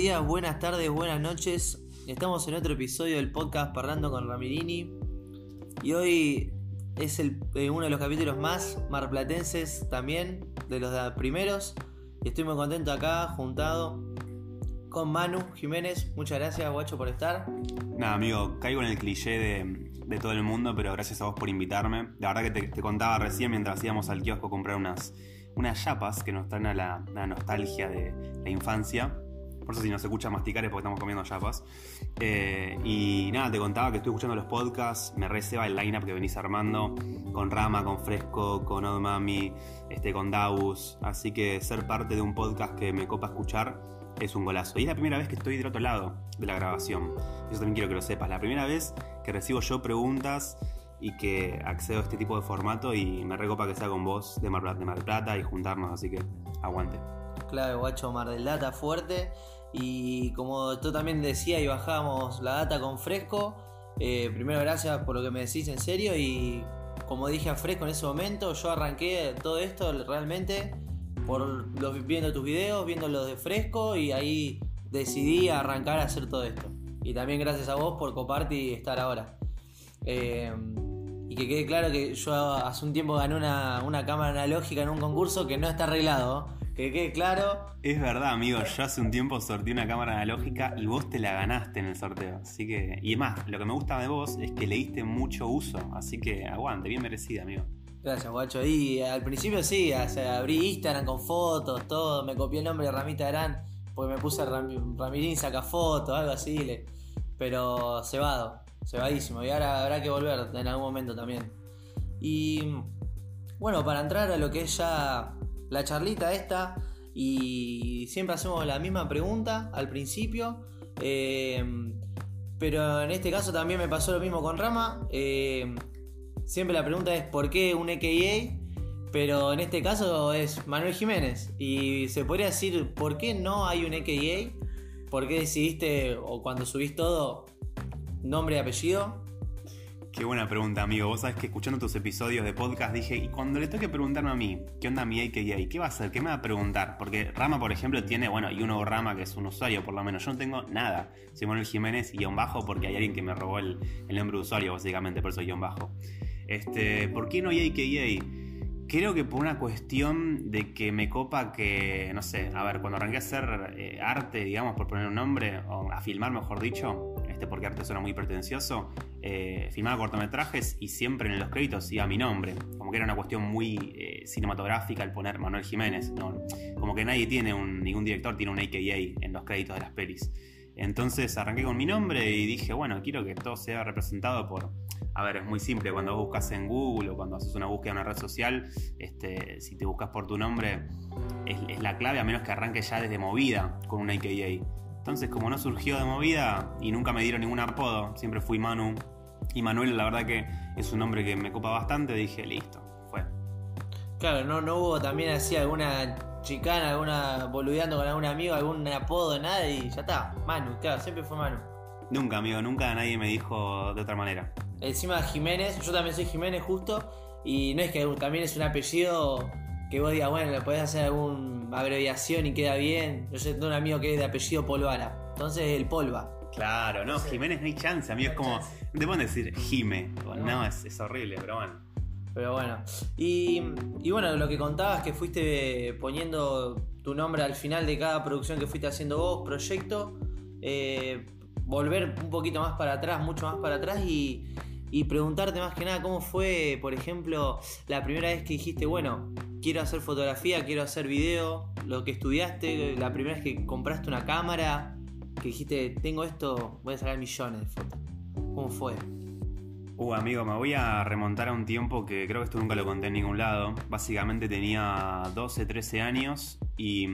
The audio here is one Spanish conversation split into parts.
días, buenas tardes, buenas noches. Estamos en otro episodio del podcast Parlando con Ramirini. Y hoy es eh, uno de los capítulos más marplatenses también, de los de primeros. Y estoy muy contento acá, juntado con Manu Jiménez. Muchas gracias, guacho, por estar. Nada, amigo, caigo en el cliché de, todo el mundo, pero gracias a vos por invitarme. La verdad que te, contaba recién mientras íbamos al kiosco a comprar unas, unas chapas que nos traen a la nostalgia de la infancia. Por eso si no se escucha masticar es porque estamos comiendo chapas. Eh, y nada, te contaba que estoy escuchando los podcasts, me receba el lineup que venís armando con Rama, con Fresco, con Odd Mami, este, con Davus. Así que ser parte de un podcast que me copa escuchar es un golazo. Y es la primera vez que estoy del otro lado de la grabación. Eso también quiero que lo sepas. La primera vez que recibo yo preguntas y que accedo a este tipo de formato y me recopa que sea con vos de Mar, de Mar Plata y juntarnos, así que aguante. Claro, guacho, Mar del Data fuerte. Y como tú también decías y bajamos la data con Fresco, eh, primero gracias por lo que me decís en serio y como dije a Fresco en ese momento, yo arranqué todo esto realmente por viendo tus videos, viendo los de Fresco y ahí decidí arrancar a hacer todo esto. Y también gracias a vos por coparte y estar ahora. Eh, y que quede claro que yo hace un tiempo gané una, una cámara analógica en un concurso que no está arreglado. Que quede claro. Es verdad, amigo, yo hace un tiempo sorteé una cámara analógica y vos te la ganaste en el sorteo. Así que. Y más, lo que me gusta de vos es que le diste mucho uso. Así que aguante, bien merecida, amigo. Gracias, guacho. Y al principio sí, o sea, abrí Instagram con fotos, todo. Me copié el nombre de Ramita Arán porque me puse Ram Ramirín saca fotos, algo así. Le... Pero cebado, cebadísimo. Y ahora habrá que volver en algún momento también. Y bueno, para entrar a lo que es ya la charlita esta y siempre hacemos la misma pregunta al principio. Eh, pero en este caso también me pasó lo mismo con Rama. Eh, siempre la pregunta es ¿por qué un AKA? Pero en este caso es Manuel Jiménez. Y se podría decir ¿por qué no hay un AKA? ¿Por qué decidiste, o cuando subís todo, nombre y apellido? Qué buena pregunta, amigo. Vos sabés que escuchando tus episodios de podcast dije, y cuando le toque preguntarme a mí, ¿qué onda mi AKA? ¿Qué va a hacer? ¿Qué me va a preguntar? Porque Rama, por ejemplo, tiene, bueno, y uno Rama que es un usuario, por lo menos. Yo no tengo nada. Soy Manuel Jiménez guion bajo porque hay alguien que me robó el, el nombre de usuario, básicamente, por eso guion bajo. Este, ¿Por qué no hay AKA? Creo que por una cuestión de que me copa que, no sé, a ver, cuando arranqué a hacer eh, arte, digamos, por poner un nombre, o a filmar, mejor dicho, este, porque arte suena muy pretencioso, eh, filmaba cortometrajes y siempre en los créditos iba mi nombre. Como que era una cuestión muy eh, cinematográfica el poner Manuel Jiménez. ¿no? Como que nadie tiene un, ningún director tiene un AKA en los créditos de las pelis. Entonces arranqué con mi nombre y dije, bueno, quiero que todo sea representado por... A ver, es muy simple, cuando buscas en Google o cuando haces una búsqueda en una red social, este, si te buscas por tu nombre, es, la clave, a menos que arranque ya desde movida con un AKA. Entonces, como no surgió de movida y nunca me dieron ningún apodo, siempre fui Manu. Y Manuel, la verdad que es un nombre que me copa bastante, dije, listo, fue. Claro, no, no hubo también así alguna chicana, alguna boludeando con algún amigo, algún apodo, nada, y ya está. Manu, claro, siempre fue Manu. Nunca, amigo, nunca nadie me dijo de otra manera. Encima Jiménez, yo también soy Jiménez justo, y no es que también es un apellido que vos digas, bueno, le podés hacer alguna abreviación y queda bien. Yo tengo un amigo que es de apellido Polvara, entonces el Polva. Claro, no, Jiménez no hay chance, amigo, es como, te pueden decir Jime, no, es, es horrible, pero bueno. Pero bueno, y, y, bueno, lo que contabas que fuiste poniendo tu nombre al final de cada producción que fuiste haciendo vos, proyecto, eh, volver un poquito más para atrás, mucho más para atrás y, y, preguntarte más que nada cómo fue, por ejemplo, la primera vez que dijiste, bueno, quiero hacer fotografía, quiero hacer video, lo que estudiaste, la primera vez que compraste una cámara, que dijiste, tengo esto, voy a sacar millones de fotos. ¿Cómo fue? Uh, amigo, me voy a remontar a un tiempo que creo que esto nunca lo conté en ningún lado. Básicamente tenía 12, 13 años y,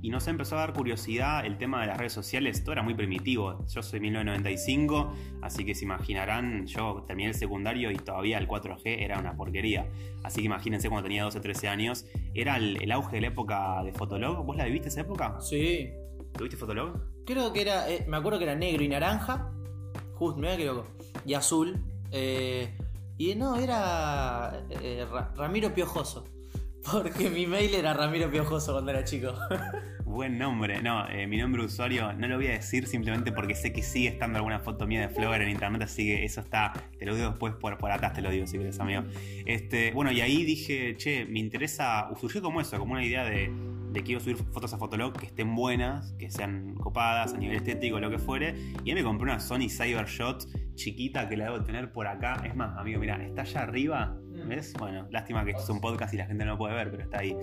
y no sé, empezó a dar curiosidad el tema de las redes sociales. Todo era muy primitivo. Yo soy 1995, así que se imaginarán, yo terminé el secundario y todavía el 4G era una porquería. Así que imagínense cuando tenía 12, 13 años. Era el, el auge de la época de Fotolog. ¿Vos la viviste esa época? Sí. ¿Tuviste Fotolog? Creo que era, eh, me acuerdo que era negro y naranja. Justo, me equivoco. Y azul. Eh, y no, era eh, Ra Ramiro Piojoso. Porque mi mail era Ramiro Piojoso cuando era chico. Buen nombre. No, eh, mi nombre de usuario no lo voy a decir simplemente porque sé que sigue estando alguna foto mía de Flower en internet, así que eso está. Te lo digo después por, por acá, te lo digo si quieres, amigo. Este, bueno, y ahí dije, che, me interesa. Surgió como eso, como una idea de, de quiero subir fotos a Fotolog que estén buenas, que sean copadas a nivel estético, lo que fuere. Y ahí me compré una Sony Cybershot chiquita que la debo tener por acá. Es más, amigo, mira, está allá arriba. Mm. ¿Ves? Bueno, lástima que esto es un podcast y la gente no lo puede ver, pero está ahí.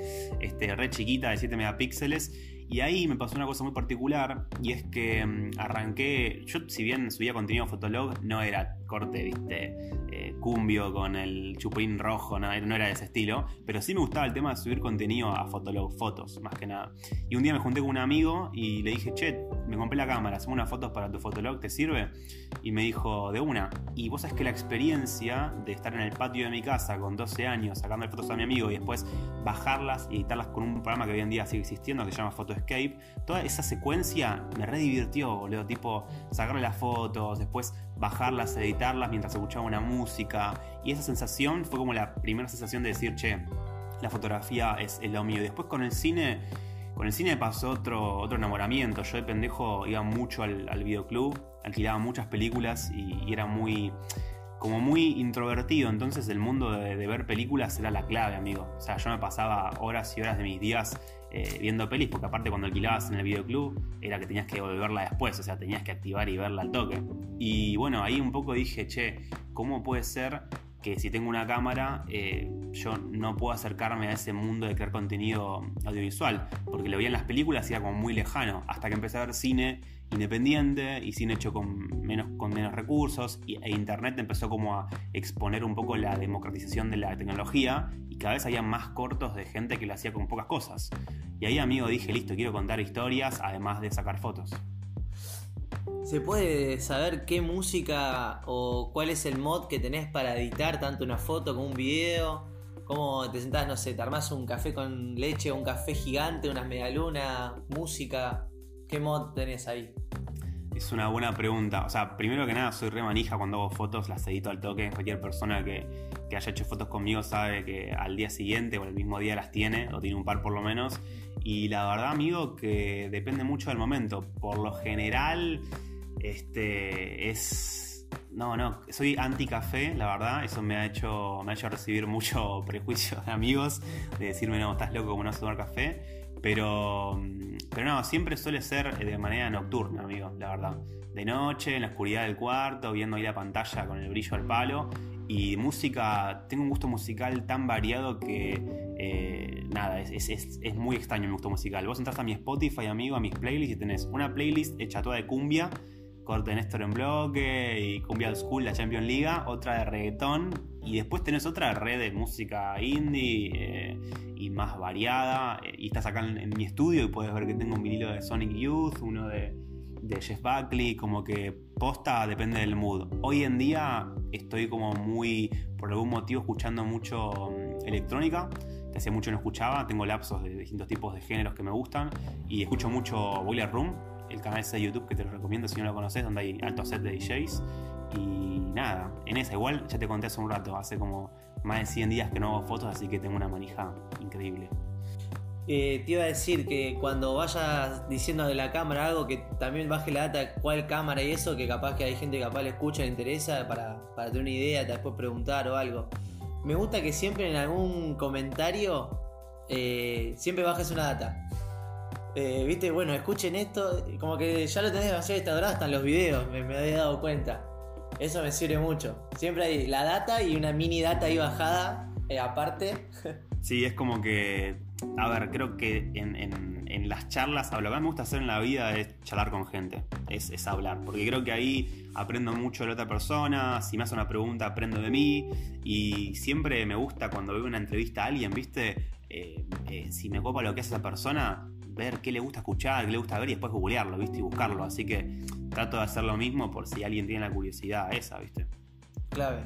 Este, red chiquita de 7 megapíxeles. Y ahí me pasó una cosa muy particular y es que mm, arranqué, yo si bien subía contenido a Fotolog, no era corte, viste, eh, cumbio con el chupín rojo, no, no era de ese estilo, pero sí me gustaba el tema de subir contenido a Fotolog, fotos, más que nada. Y un día me junté con un amigo y le dije, che, me compré la cámara, hacemos unas fotos para tu Fotolog, ¿te sirve? Y me dijo, de una. Y vos sabés que la experiencia de estar en el patio de mi casa con 12 años, sacando fotos a mi amigo y después bajarlas y editarlas con un programa que hoy en día sigue existiendo, que se llama Photoscape, toda esa secuencia me redivirtió, boludo, tipo sacarle las fotos, después bajarlas, editarlas mientras escuchaba una música. Y esa sensación fue como la primera sensación de decir, che, la fotografía es, lo mío. Y después con el cine, con el cine pasó otro, otro enamoramiento. Yo de pendejo iba mucho al videoclub, alquilaba muchas películas y, era muy como muy introvertido, entonces el mundo de, ver películas era la clave, amigo. O sea, yo me pasaba horas y horas de mis días eh, viendo pelis, porque aparte cuando alquilabas en el videoclub era que tenías que volverla después, o sea, tenías que activar y verla al toque. Y bueno, ahí un poco dije, che, ¿cómo puede ser que si tengo una cámara eh, yo no puedo acercarme a ese mundo de crear contenido audiovisual? Porque lo veía en las películas y era como muy lejano, hasta que empecé a ver cine independiente y cine hecho con menos, con menos recursos e internet empezó como a exponer un poco la democratización de la tecnología y cada vez había más cortos de gente que lo hacía con pocas cosas. Y ahí amigo dije, listo, quiero contar historias además de sacar fotos. ¿Se puede saber qué música o cuál es el mod que tenés para editar tanto una foto como un video? ¿Cómo te sentás, no sé, te armás un café con leche, un café gigante, unas medialunas, música? ¿Qué mod tenés ahí? Es una buena pregunta. O sea, primero que nada, soy re manija cuando hago fotos, las edito al toque. Cualquier persona que, haya hecho fotos conmigo sabe que al día siguiente o el mismo día las tiene, o tiene un par por lo menos. Y la verdad, amigo, que depende mucho del momento. Por lo general, este es. No, no, soy anti café, la verdad. Eso me ha hecho, me ha hecho recibir mucho prejuicio de amigos, de decirme, no, estás loco como no tomar café. Pero, pero no, siempre suele ser de manera nocturna, amigo, la verdad. De noche, en la oscuridad del cuarto, viendo ahí la pantalla con el brillo al palo. Y música, tengo un gusto musical tan variado que eh, nada, es, es, muy extraño mi gusto musical. Vos entras a mi Spotify, amigo, a mis playlists y tenés una playlist hecha toda de cumbia, corte Néstor en bloque y cumbia old school, la Champions League, otra de reggaetón y después tenés otra red de música indie eh, y más variada. Eh, y estás acá en, mi estudio y puedes ver que tengo un vinilo de Sonic Youth, uno de, de Jeff Buckley, como que posta depende del mood. Hoy en día estoy como muy, por algún motivo, escuchando mucho mm, electrónica, que hace mucho no escuchaba. Tengo lapsos de distintos tipos de géneros que me gustan y escucho mucho Boiler Room, el canal de YouTube que te lo recomiendo si no lo conoces, donde hay altos sets de DJs. Y nada, en esa igual ya te conté hace un rato, hace como más de 100 días que no hago fotos, así que tengo una manija increíble. Eh, te iba a decir que cuando vayas diciendo de la cámara algo, que también baje la data cuál cámara y eso, que capaz que hay gente que capaz le escucha, le interesa, para, tener una idea, después preguntar o algo. Me gusta que siempre en algún comentario eh, siempre bajes una data. Eh, viste, bueno, escuchen esto, como que ya lo tenés demasiado instaurado hasta en los videos, me, me dado cuenta. Eso me sirve mucho. Siempre hay la data y una mini data ahí bajada, eh, aparte. Sí, es como que. A ver, creo que en, las charlas, lo que más me gusta hacer en la vida es charlar con gente, es, hablar, porque creo que ahí aprendo mucho de la otra persona, si me hace una pregunta aprendo de mí, y siempre me gusta cuando veo una entrevista a alguien, ¿viste? Eh, si me copa lo que hace esa persona, ver qué le gusta escuchar, qué le gusta ver y después googlearlo, ¿viste? Y buscarlo. Así que trato de hacer lo mismo por si alguien tiene la curiosidad esa, ¿viste? Clave.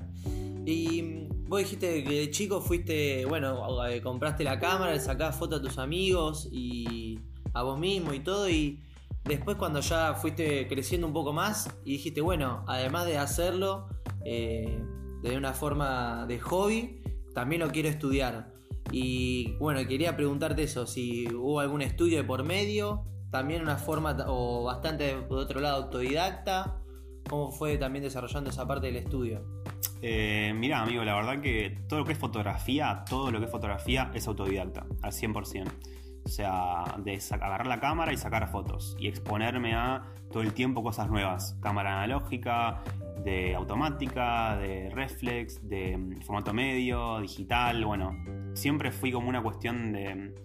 Y mm, vos dijiste que de chico fuiste, bueno, eh, compraste la cámara, le sacabas fotos a tus amigos y a vos mismo y todo. Y después cuando ya fuiste creciendo un poco más y dijiste, bueno, además de hacerlo eh, de una forma de hobby, también lo quiero estudiar. Y bueno, quería preguntarte eso, si hubo algún estudio de por medio, también una forma o bastante de otro lado autodidacta, ¿cómo fue también desarrollando esa parte del estudio? Eh, mirá, amigo, la verdad que todo lo que es fotografía, todo lo que es fotografía es autodidacta, al 100%. O sea, de agarrar la cámara y sacar fotos y exponerme a todo el tiempo cosas nuevas. Cámara analógica, de automática, de reflex, de mm, formato medio, digital. Bueno, siempre fui como una cuestión de,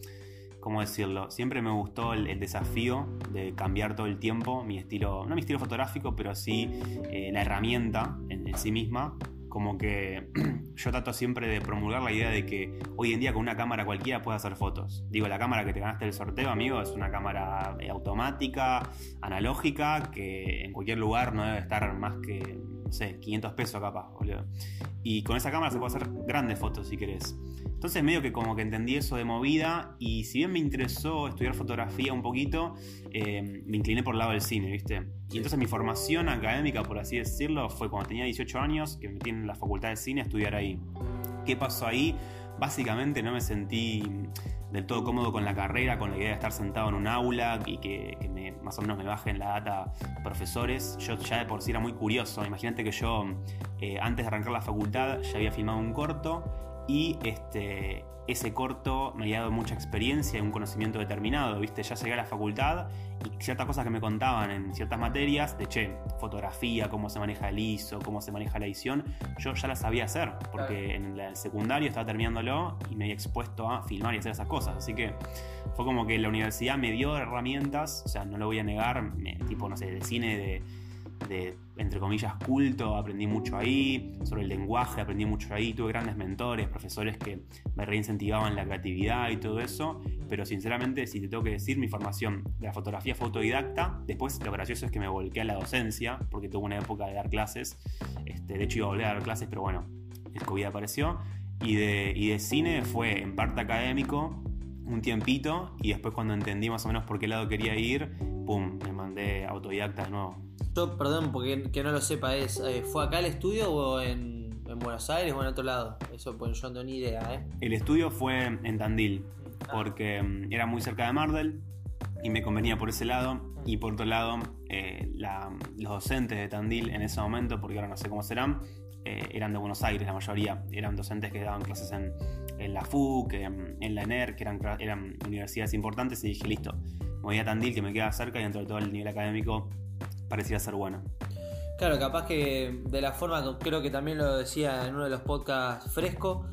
¿cómo decirlo? Siempre me gustó el, desafío de cambiar todo el tiempo mi estilo, no mi estilo fotográfico, pero sí eh, la herramienta en sí misma como que yo trato siempre de promulgar la idea de que hoy en día con una cámara cualquiera puedes hacer fotos. Digo, la cámara que te ganaste el sorteo, amigo, es una cámara automática, analógica, que en cualquier lugar no debe estar más que, no sé, 500 pesos capaz, boludo. Y con esa cámara se puede hacer grandes fotos si querés. Entonces medio que como que entendí eso de movida y si bien me interesó estudiar fotografía un poquito, eh, me incliné por el lado del cine, ¿viste? Y entonces mi formación académica, por así decirlo, fue cuando tenía 18 años, que me metí en la facultad de cine a estudiar ahí. ¿Qué pasó ahí? Básicamente no me sentí del todo cómodo con la carrera, con la idea de estar sentado en un aula y que, más o menos me bajen la data profesores. Yo ya de por sí era muy curioso. Imagínate que yo, eh, antes de arrancar la facultad, ya había filmado un corto y este, ese corto me había dado mucha experiencia y un conocimiento determinado, ¿viste? Ya llegué a la facultad y ciertas cosas que me contaban en ciertas materias, de che, fotografía, cómo se maneja el ISO, cómo se maneja la edición, yo ya las sabía hacer, porque en el secundario estaba terminándolo y me había expuesto a filmar y hacer esas cosas, así que fue como que la universidad me dio herramientas, o sea, no lo voy a negar, tipo, no sé, de cine, de de, entre comillas, culto, aprendí mucho ahí, sobre el lenguaje, aprendí mucho ahí, tuve grandes mentores, profesores que me reincentivaban la creatividad y todo eso, pero sinceramente, si te tengo que decir, mi formación de la fotografía fue autodidacta, después lo gracioso es que me volqué a la docencia, porque tuve una época de dar clases, este, de hecho iba a volver a dar clases, pero bueno, el COVID apareció, y de, y de cine fue en parte académico, un tiempito y después cuando entendí más o menos por qué lado quería ir, pum, me mandé autodidacta de nuevo. Yo, perdón, porque que no lo sepa, es eh, ¿fue acá el estudio o en, Buenos Aires o en otro lado? Eso pues yo no tengo ni idea, ¿eh? El estudio fue en Tandil, ah. porque mm, era muy cerca de Mardel y me convenía por ese lado. Y por otro lado, eh, los docentes de Tandil en ese momento, porque ahora no sé cómo serán, eh, eran de Buenos Aires la mayoría. Eran docentes que daban clases en, en la FUC, en, en, la ENER, que eran, eran universidades importantes. Y dije, listo, me voy a Tandil, que me queda cerca y dentro de todo el nivel académico parecía ser bueno. Claro, capaz que de la forma, creo que también lo decía en uno de los podcasts fresco,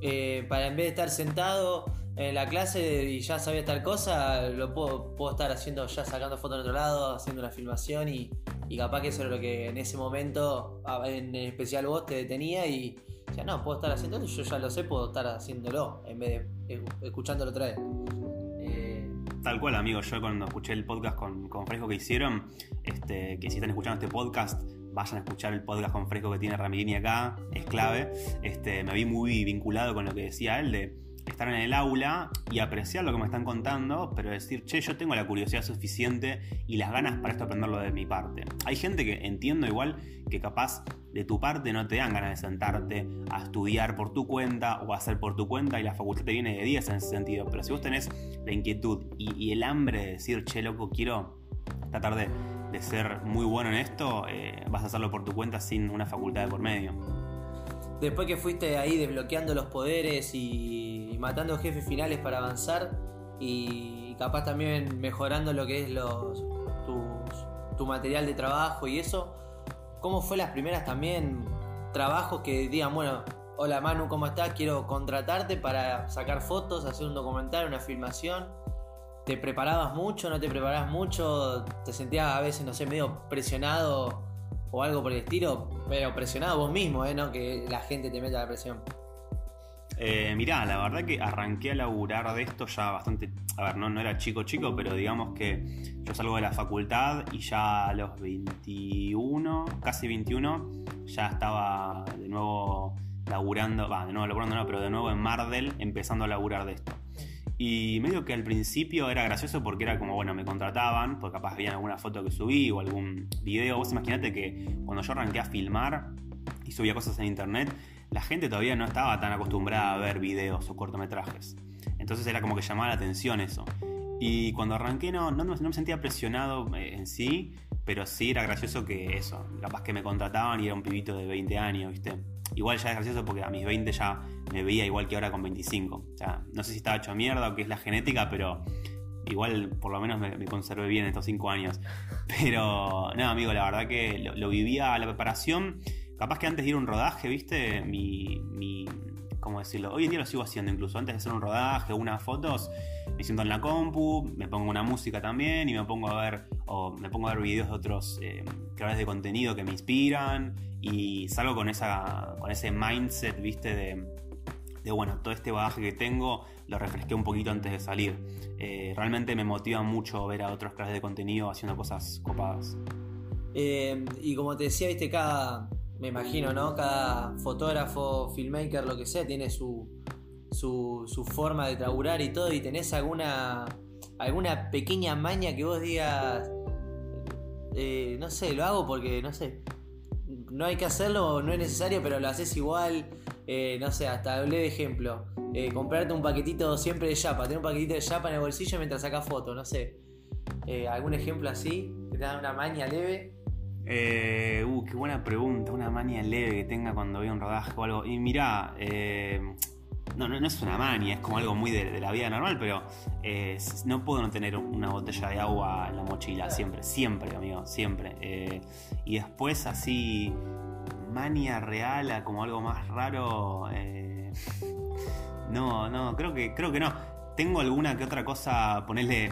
eh, para en vez de estar sentado en la clase y ya sabía tal cosa, lo puedo, estar haciendo ya sacando fotos en otro lado, haciendo una filmación y, capaz que eso era lo que en ese momento, en especial vos, te detenía y ya no, puedo estar haciendo yo ya lo sé, puedo estar haciéndolo en vez de escuchándolo otra vez. Tal cual, amigo. Yo cuando escuché el podcast con, Fresco que hicieron, este, que si están escuchando este podcast, vayan a escuchar el podcast con Fresco que tiene Ramirini acá, es clave. Este, me vi muy vinculado con lo que decía él de estar en el aula y apreciar lo que me están contando, pero decir, che, yo tengo la curiosidad suficiente y las ganas para esto aprenderlo de mi parte. Hay gente que entiendo igual que capaz de tu parte no te dan ganas de sentarte a estudiar por tu cuenta o a hacer por tu cuenta y la facultad te viene de 10 en ese sentido, pero si vos tenés la inquietud y, el hambre de decir, che, loco, quiero tratar de, ser muy bueno en esto, eh, vas a hacerlo por tu cuenta sin una facultad de por medio. Después que fuiste ahí desbloqueando los poderes y, matando jefes finales para avanzar y capaz también mejorando lo que es los, tu material de trabajo y eso, ¿cómo fue las primeras también trabajos que digan, bueno, hola Manu, ¿cómo estás? Quiero contratarte para sacar fotos, hacer un documental, una filmación? ¿Te preparabas mucho? ¿No te preparabas mucho? ¿Te sentías a veces, no sé, medio presionado o algo por el estilo, pero presionado vos mismo, ¿eh? No que la gente te meta la presión. Eh, mirá, la verdad que arranqué a laburar de esto ya bastante. A ver, no, no era chico chico, pero digamos que yo salgo de la facultad y ya a los 21, casi 21, ya estaba de nuevo laburando, va, de nuevo laburando no, pero de nuevo en Mardel empezando a laburar de esto. Y medio que al principio era gracioso porque era como, bueno, me contrataban, porque capaz había alguna foto que subí o algún video. Vos imaginate que cuando yo arranqué a filmar y subía cosas en internet, la gente todavía no estaba tan acostumbrada a ver videos o cortometrajes. Entonces era como que llamaba la atención eso. Y cuando arranqué no, no, me sentía presionado eh, en sí, pero sí era gracioso que eso, capaz que me contrataban y era un pibito de 20 años, ¿viste? Igual ya es gracioso porque a mis 20 ya me veía igual que ahora con 25. O sea, no sé si estaba hecho mierda o qué es la genética, pero igual por lo menos me, conservé bien estos 5 años. Pero, no, amigo, la verdad que lo, vivía a la preparación. Capaz que antes de ir a un rodaje, ¿viste? Mi, mi, ¿Cómo decirlo? Hoy en día lo sigo haciendo incluso. Antes de hacer un rodaje, unas fotos, me siento en la compu, me pongo una música también y me pongo a ver, o me pongo a ver videos de otros eh, creadores de contenido que me inspiran y salgo con, esa, con ese mindset, ¿viste? De, de, bueno, todo este bagaje que tengo lo refresqué un poquito antes de salir. Eh, realmente me motiva mucho ver a otros creadores de contenido haciendo cosas copadas. Eh, y como te decía, viste, cada, me imagino, ¿no? Cada fotógrafo, filmmaker, lo que sea, tiene su, su, forma de traburar y todo. ¿Y tenés alguna, alguna pequeña maña que vos digas, eh, no sé, lo hago porque, no sé, no hay que hacerlo, no es necesario, pero lo haces igual. Eh, no sé, hasta hablé de ejemplo. Eh, comprarte un paquetito siempre de chapa, tener un paquetito de chapa en el bolsillo mientras sacas fotos, no sé. ¿Algún ejemplo así? Te dan una maña leve. Eh, uh, qué buena pregunta. Una manía leve que tenga cuando veo un rodaje o algo. Y mirá, eh, no, no, es una manía, es como algo muy de, la vida normal, pero eh, no puedo no tener una botella de agua en la mochila, siempre, siempre, amigo, siempre. Y después así, mania real, como algo más raro. no, no, creo que, creo que no. Tengo alguna que otra cosa, ponerle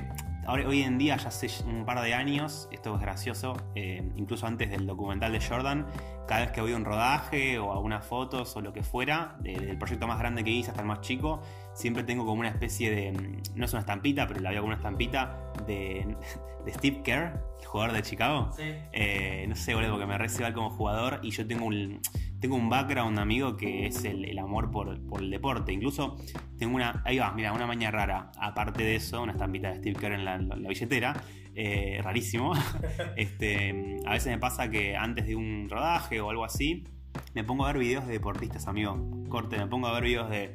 hoy en día, ya hace un par de años, esto es gracioso, eh, incluso antes del documental de Jordan, cada vez que voy a un rodaje o algunas fotos o lo que fuera, del proyecto más grande que hice hasta el más chico, siempre tengo como una especie de, mm, no es una estampita, pero la veo como una estampita de, Steve Kerr, el jugador de Chicago. Eh, no sé, boludo, porque me recibe como jugador y yo tengo un tengo un background, amigo, que es el, amor por, el deporte. Incluso tengo una. Ahí va, mira, una maña rara. Aparte de eso, una estampita de Steve Kerr en la, billetera. Eh, rarísimo. este, a veces me pasa que antes de un rodaje o algo así, me pongo a ver videos de deportistas, amigo. Corte, me pongo a ver videos de,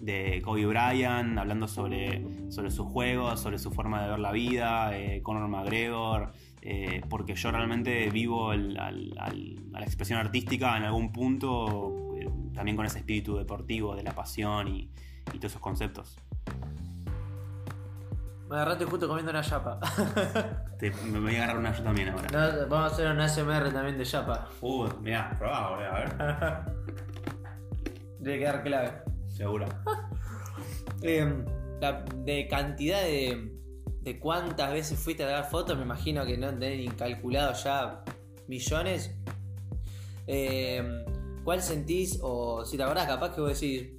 de Kobe Bryant hablando sobre, sobre sus juegos, sobre su forma de ver la vida, eh, Conor McGregor. Eh, porque yo realmente vivo a la expresión artística en algún punto, eh, también con ese espíritu deportivo, de la pasión y, todos esos conceptos. Me agarraste justo comiendo una chapa. me voy a agarrar una yo también ahora. vamos a hacer una SMR también de chapa. Uh, mirá, probá, a ver. Debe quedar clave. Seguro. Em, de cantidad de, de cuántas veces fuiste a dar fotos, me imagino que no tenés incalculado ya millones. Eh, ¿Cuál sentís, o si te acordás, capaz que vos decís,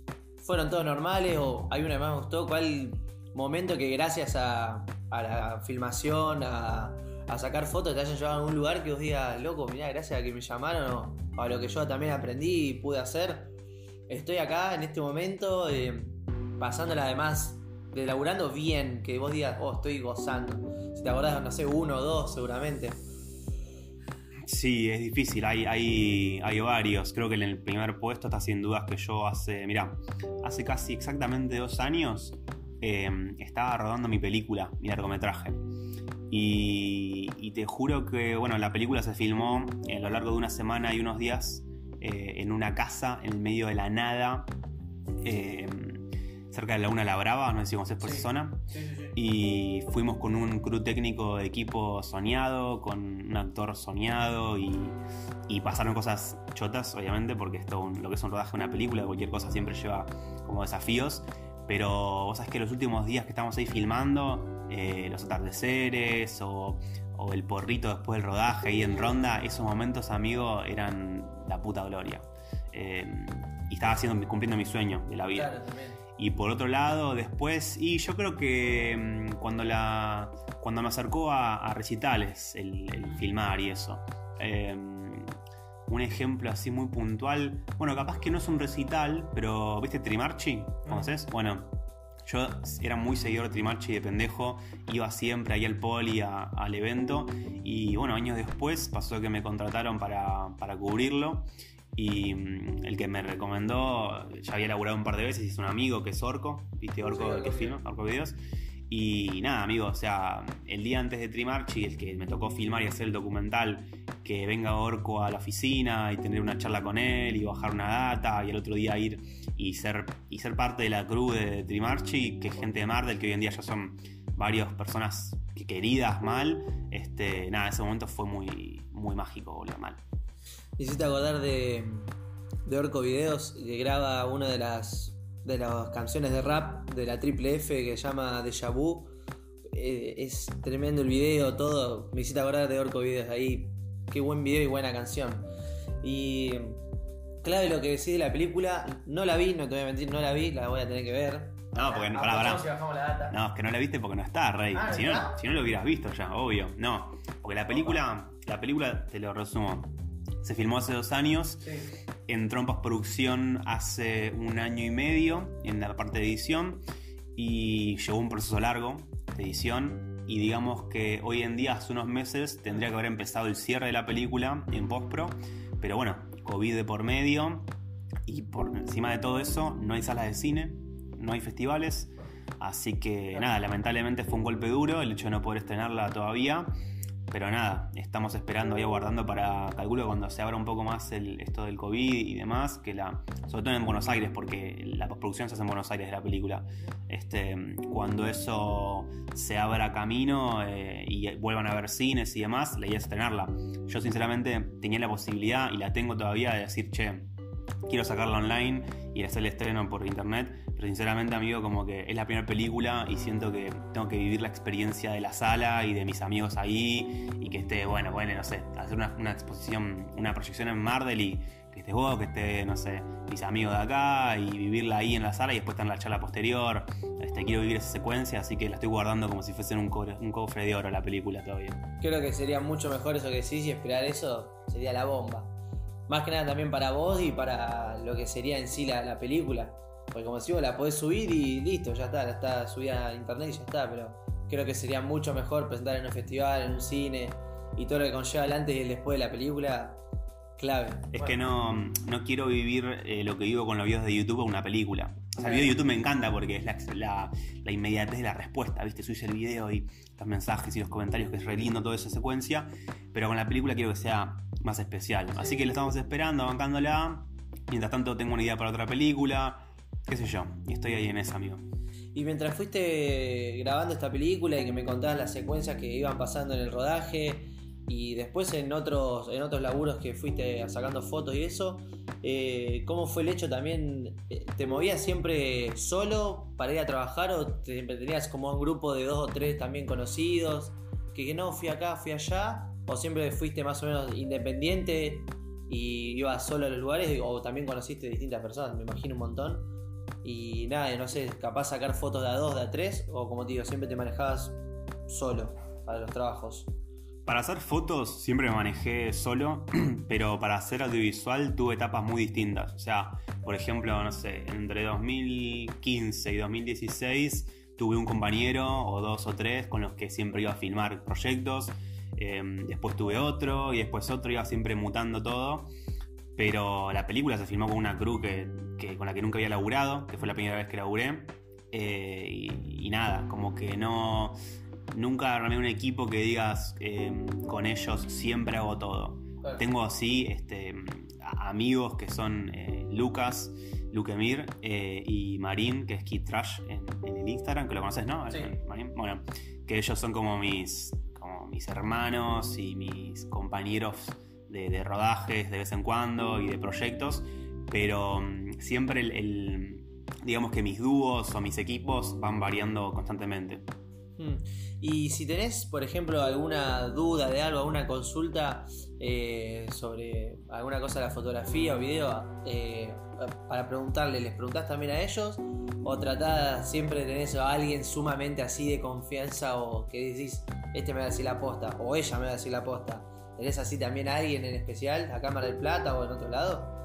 fueron todos normales o hay una que más gustó? ¿Cuál momento que gracias a, la filmación, a, sacar fotos, te hayan llevado a algún lugar que vos digas, loco, mirá, gracias a que me llamaron o a lo que yo también aprendí y pude hacer, estoy acá en este momento, eh, pasándola además de laburando bien, que vos digas, oh, estoy gozando. Si te acordás, no sé, uno o dos seguramente. Sí, es difícil, hay, hay, hay varios. Creo que en el primer puesto está sin dudas que yo hace, mira, hace casi exactamente dos años em, estaba rodando mi película, mi largometraje. Y, y, te juro que, bueno, la película se filmó a lo largo de una semana y unos días eh, en una casa en el medio de la nada. Eh, cerca de la Laguna La Brava, no sé si conoces por esa zona. y fuimos con un crew técnico de equipo soñado, con un actor soñado y, pasaron cosas chotas, obviamente, porque esto, lo que es un rodaje de una película, cualquier cosa siempre lleva como desafíos. Pero vos sabés que los últimos días que estamos ahí filmando, eh, los atardeceres o, el porrito después del rodaje ahí en ronda, esos momentos, amigo, eran la puta gloria. Eh, y estaba haciendo, cumpliendo mi sueño de la vida. Claro, también. Y por otro lado, después, y yo creo que mm, cuando, la, cuando me acercó a, recitales, el, filmar y eso, em, un ejemplo así muy puntual, bueno, capaz que no es un recital, pero ¿viste Trimarchi? ¿Conoces? Bueno, yo era muy seguidor de Trimarchi de pendejo, iba siempre ahí al poli al evento y bueno, años después pasó que me contrataron para, para cubrirlo Y mm, el que me recomendó, ya había laburado un par de veces, es un amigo que es Orco, ¿viste? Orco, Sí, que filma, Orco Videos. Y nada, amigo, o sea, el día antes de Trimarchi, el que me tocó filmar y hacer el documental, que venga Orco a la oficina y tener una charla con él y bajar una data, y el otro día ir y ser, y ser parte de la crew de Trimarchi, que es gente de Marvel, que hoy en día ya son varias personas que- queridas mal. Este, nada, ese momento fue muy, muy mágico, boludo, mal. Hiciste acordar de, de Orco Videos, que graba una de las, de las canciones de rap de la Triple F que se llama Deja Vu. Eh, es tremendo el video, todo. Me hiciste acordar de Orco Videos ahí. Qué buen video y buena canción. Y clave lo que decís de la película, no la vi, no te voy a mentir, no la vi, la voy a tener que ver. No, porque pará, Aprovechamos pará. y bajamos la data. No, es que no la viste porque no está, Rey. Ah, ¿no si, no, si no lo hubieras visto ya, obvio. No, porque la película, la película, te lo resumo, se filmó hace dos años, Sí. en postproducción hace un año y medio en la parte de edición. Y llevó un proceso largo de edición. Y digamos que hoy en día, hace unos meses, tendría que haber empezado el cierre de la película en postpro, pero bueno, COVID de por medio. Y por encima de todo eso no hay salas de cine, no hay festivales, así que nada, lamentablemente fue un golpe duro el hecho de no poder estrenarla todavía. Pero nada, estamos esperando y aguardando para, calculo, cuando se abra un poco más el, esto del COVID y demás, que la, sobre todo en Buenos Aires, porque la postproducción se hace en Buenos Aires de la película. Este, cuando eso se abra camino eh, y vuelvan a ver cines y demás, la idea es estrenarla. Yo sinceramente tenía la posibilidad y la tengo todavía de decir, che, quiero sacarla online y hacer el estreno por internet, pero sinceramente, amigo, como que es la primera película y siento que tengo que vivir la experiencia de la sala y de mis amigos ahí y que esté, bueno, bueno, no sé, hacer una, exposición, una proyección en Mardel y que estés vos, que esté, no sé, mis amigos de acá y vivirla ahí en la sala y después estar en la charla posterior. Este, quiero vivir esa secuencia, así que la estoy guardando como si fuese un, un cofre de oro la película todavía. Creo que sería mucho mejor eso que decís y esperar eso sería la bomba. Más que nada también para vos y para lo que sería en sí la película. Porque como decimos, la podés subir y listo, ya está, la está subida a internet y ya está, pero creo que sería mucho mejor presentar en un festival, en un cine y todo lo que conlleva el antes y el después de la película, clave. Es que no, no quiero vivir eh, lo que vivo con los videos de YouTube o una película. O sea, el video de YouTube me encanta porque es la, la, la inmediatez de la respuesta, ¿viste? Subís el video y los mensajes y los comentarios, que es re lindo toda esa secuencia. Pero con la película quiero que sea más especial. Así que la estamos esperando, bancándola. Mientras tanto, tengo una idea para otra película. Qué sé yo. Y estoy ahí en esa, amigo. Y mientras fuiste grabando esta película y que me contabas las secuencias que iban pasando en el rodaje y después en otros, en otros laburos que fuiste sacando fotos y eso, eh, ¿cómo fue el hecho también? eh, ¿Te movías siempre solo para ir a trabajar o te- tenías como un grupo de dos o tres también conocidos? Que, que no, fui acá, fui allá, o siempre fuiste más o menos independiente y ibas solo a los lugares o también conociste distintas personas, me imagino un montón. Y nada, no sé, capaz sacar fotos de a dos, de a tres, o como te digo, siempre te manejabas solo para los trabajos. Para hacer fotos siempre me manejé solo, pero para hacer audiovisual tuve etapas muy distintas. O sea, por ejemplo, no sé, entre 2015 y 2016 tuve un compañero o dos o tres con los que siempre iba a filmar proyectos. Eh, después tuve otro y después otro, iba siempre mutando todo. Pero la película se filmó con una crew que, que- con la que nunca había laburado, que fue la primera vez que laburé. Eh, y, y nada, como que no. Nunca armé un equipo que digas eh, con ellos siempre hago todo. Tengo así este, amigos que son eh, Lucas, Luquemir eh, y Marín, que es Kid Trash en, en el Instagram, que lo conoces, ¿no? Sí. Marín. Bueno, que ellos son como mis, como mis hermanos y mis compañeros de, de rodajes de vez en cuando y de proyectos, pero mm, siempre el, digamos que mis dúos o mis equipos van variando constantemente. Mm. Y si tenés, por ejemplo, alguna duda de algo, alguna consulta eh, sobre alguna cosa de la fotografía o video, eh, para preguntarle, ¿les preguntás también a ellos? ¿O tratás siempre tenés a alguien sumamente así de confianza o que decís, este me va a decir la posta o ella me va a decir la posta? ¿Tenés así también a alguien en especial, a Cámara del Plata o en otro lado?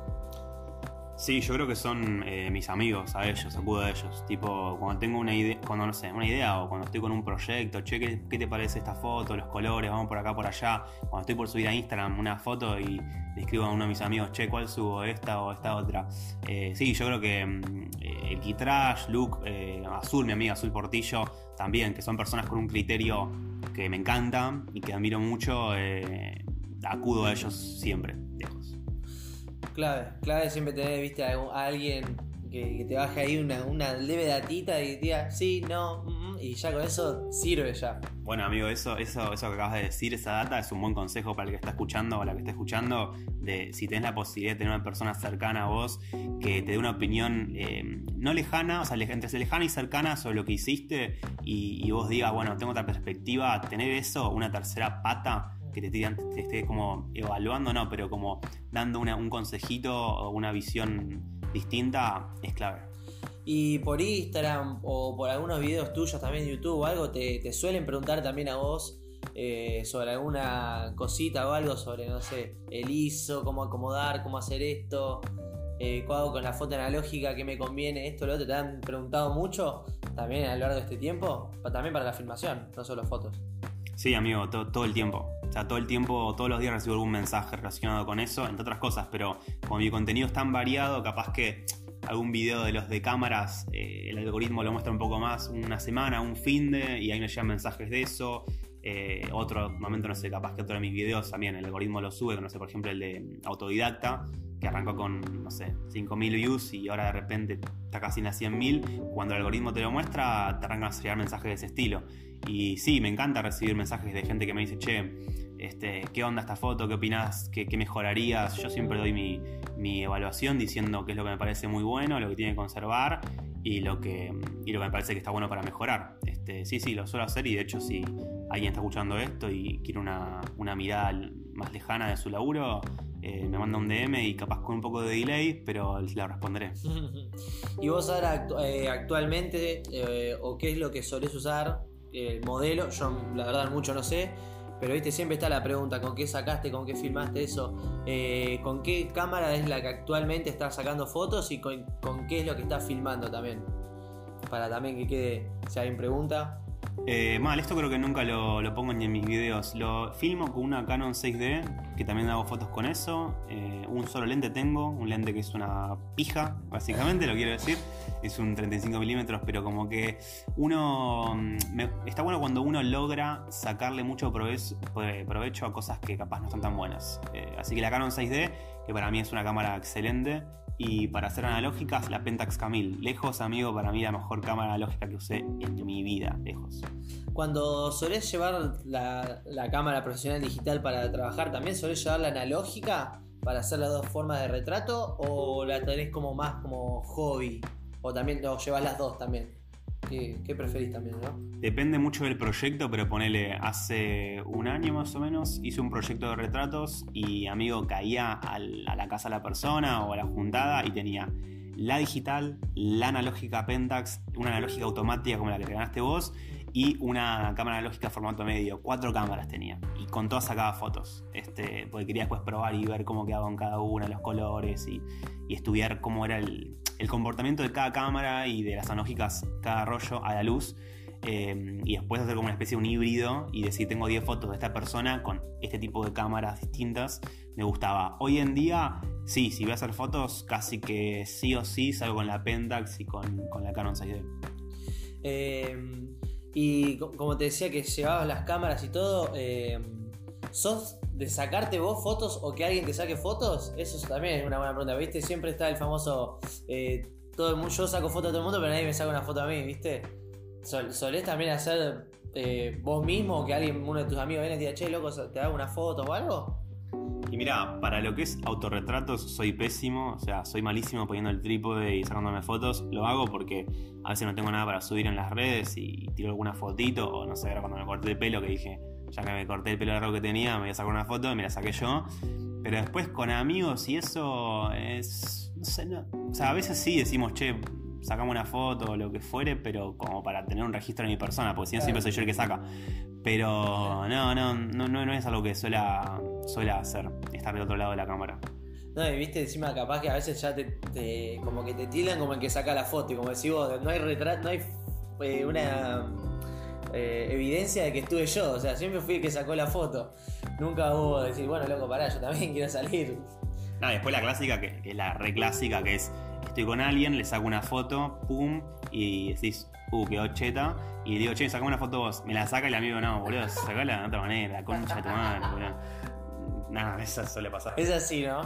Sí, yo creo que son eh, mis amigos, a ellos, acudo a ellos. Tipo, cuando tengo una idea, cuando no sé, una idea o cuando estoy con un proyecto, che, ¿qué, te parece esta foto, los colores, vamos por acá, por allá. Cuando estoy por subir a Instagram una foto y le escribo a uno de mis amigos, che, ¿cuál subo? ¿Esta o esta otra? Eh, sí, yo creo que mm, eh, el Kitrash, Luke, Azul, mi amiga Azul Portillo, también, que son personas con un criterio que me encanta y que admiro mucho, eh, acudo a ellos siempre, lejos. Clave, clave siempre tener, viste, a, a alguien que, te baje ahí una, leve datita y diga, sí, no, mm, mm", y ya con eso sirve ya. Bueno, amigo, eso, eso, eso que acabas de decir, esa data, es un buen consejo para el que está escuchando o la que está escuchando, de si tenés la posibilidad de tener una persona cercana a vos que te dé una opinión eh, no lejana, o sea, entre lejana y cercana sobre lo que hiciste y, vos digas, bueno, tengo otra perspectiva, tener eso, una tercera pata que te, esté como evaluando, no, pero como dando un consejito o una visión distinta, es clave. Y por Instagram o por algunos videos tuyos también YouTube o algo, te, te suelen preguntar también a vos eh, sobre alguna cosita o algo sobre, no sé, el ISO, cómo acomodar, cómo hacer esto, eh, qué hago con la foto analógica, qué me conviene, esto, lo otro. ¿Te han preguntado mucho también a lo largo de este tiempo? También para la filmación, no solo fotos. Sí, amigo, to- todo el tiempo. Sea, todo el tiempo, todos los días recibo algún mensaje relacionado con eso, entre otras cosas, pero como mi contenido es tan variado, capaz que algún video de los de cámaras, eh, el algoritmo lo muestra un poco más una semana, un fin de, y ahí me llegan mensajes de eso. Eh, otro momento, no sé, capaz que otro de mis videos también el algoritmo lo sube, no sé, por ejemplo el de autodidacta, que arrancó con, no sé, 5.000 views y ahora de repente está casi en las 100.000. Cuando el algoritmo te lo muestra, te arrancan a llegar mensajes de ese estilo. Y sí, me encanta recibir mensajes de gente que me dice, che, este, ¿qué onda esta foto? ¿Qué opinás? ¿Qué, mejorarías? Yo siempre doy mi, evaluación diciendo qué es lo que me parece muy bueno, lo que tiene que conservar y lo que, me parece que está bueno para mejorar. Este, sí, sí, lo suelo hacer y de hecho si alguien está escuchando esto y quiere una, mirada más lejana de su laburo, eh, me manda un DM y capaz con un poco de delay, pero la responderé. y vos ahora eh, actualmente, eh, o qué es lo que solés usar, el modelo, yo la verdad mucho no sé, pero viste, siempre está la pregunta, ¿con qué sacaste, con qué filmaste eso? Eh, ¿Con qué cámara es la que actualmente estás sacando fotos y con, qué es lo que estás filmando también? Para también que quede, si alguien pregunta. Eh, mal, esto creo que nunca lo, pongo ni en mis videos. Lo filmo con una Canon 6D, que también hago fotos con eso. Eh, un solo lente tengo, un lente que es una pija, básicamente, lo quiero decir. Es un 35 milímetros, pero como que uno... mm, está bueno cuando uno logra sacarle mucho provecho, provecho a cosas que capaz no están tan buenas. Eh, así que la Canon 6D, que para mí es una cámara excelente. Y para hacer analógicas, la Pentax Camille. Lejos, amigo, para mí la mejor cámara analógica que usé en mi vida. Lejos. Cuando solés llevar la, la cámara profesional digital para trabajar, ¿también solés llevar la analógica para hacer las dos formas de retrato? ¿O la tenés como más como hobby? ¿O también llevas las dos también? ¿Qué, preferís también? Depende mucho del proyecto, pero ponele, hace un año más o menos hice un proyecto de retratos y amigo caía a la casa de la persona o a la juntada y tenía la digital, la analógica Pentax, una analógica automática como la que te ganaste vos y una cámara analógica formato medio. Cuatro cámaras tenía y con todas sacaba fotos. Este, porque quería después probar y ver cómo quedaba en cada una, los colores y, y estudiar cómo era el, comportamiento de cada cámara y de las analógicas, cada rollo a la luz. eh, y después hacer como una especie de un híbrido y decir tengo 10 fotos de esta persona con este tipo de cámaras distintas, me gustaba. Hoy en día, sí, si voy a hacer fotos, casi que sí o sí salgo con la Pentax y con, con la Canon 6D. Eh, y co- como te decía que llevabas las cámaras y todo, eh, ¿sos de sacarte vos fotos o que alguien te saque fotos? Eso también es una buena pregunta, ¿viste? Siempre está el famoso, eh, todo el mundo, yo saco fotos a todo el mundo, pero nadie me saca una foto a mí, ¿viste? Sol- ¿Solés también hacer eh, vos mismo o que alguien, uno de tus amigos viene y diga, che, loco, te hago una foto o algo? Y mira, para lo que es autorretratos soy pésimo, o sea, soy malísimo poniendo el trípode y sacándome fotos. Lo hago porque a veces no tengo nada para subir en las redes y tiro alguna fotito, o no sé, ahora cuando me corté el pelo que dije, ya que me corté el pelo largo que tenía, me voy a sacar una foto y me la saqué yo. Pero después con amigos y eso es, no sé, no, o sea, a veces sí decimos, che, sacamos una foto o lo que fuere, pero como para tener un registro de mi persona, porque si no siempre soy yo el que saca. Pero no, no, no, no, no es algo que suela, suela hacer, estar del otro lado de la cámara. No, y viste, encima capaz que a veces ya te, te- como que te tildan como el que saca la foto y como decís vos, no hay retrato, no hay eh, una eh, evidencia de que estuve yo, o sea, siempre fui el que sacó la foto. Nunca hubo decir, bueno, loco, pará, yo también quiero salir. No, después la clásica, que, que es la re clásica, que es estoy con alguien, le saco una foto, pum, y decís, uh, quedó cheta. Y digo, che, sacame una foto vos. Me la saca y el amigo, no, boludo, sacala de otra manera, la concha de tu madre, boludo. Nada, eso suele pasar. Es así, ¿no?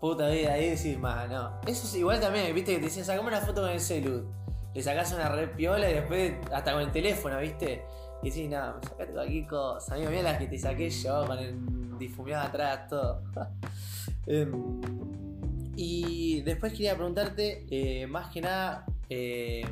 Puta vida, ahí decís, más, no. Eso es igual también, viste, que te dicen, sacame una foto con el celu. Le sacás una red piola y después hasta con el teléfono, viste. Y decís, no, sacate cualquier cosa. Amigo, mira las que te saqué yo con el difuminado atrás, todo. Em, y después quería preguntarte, eh, más que nada, eh,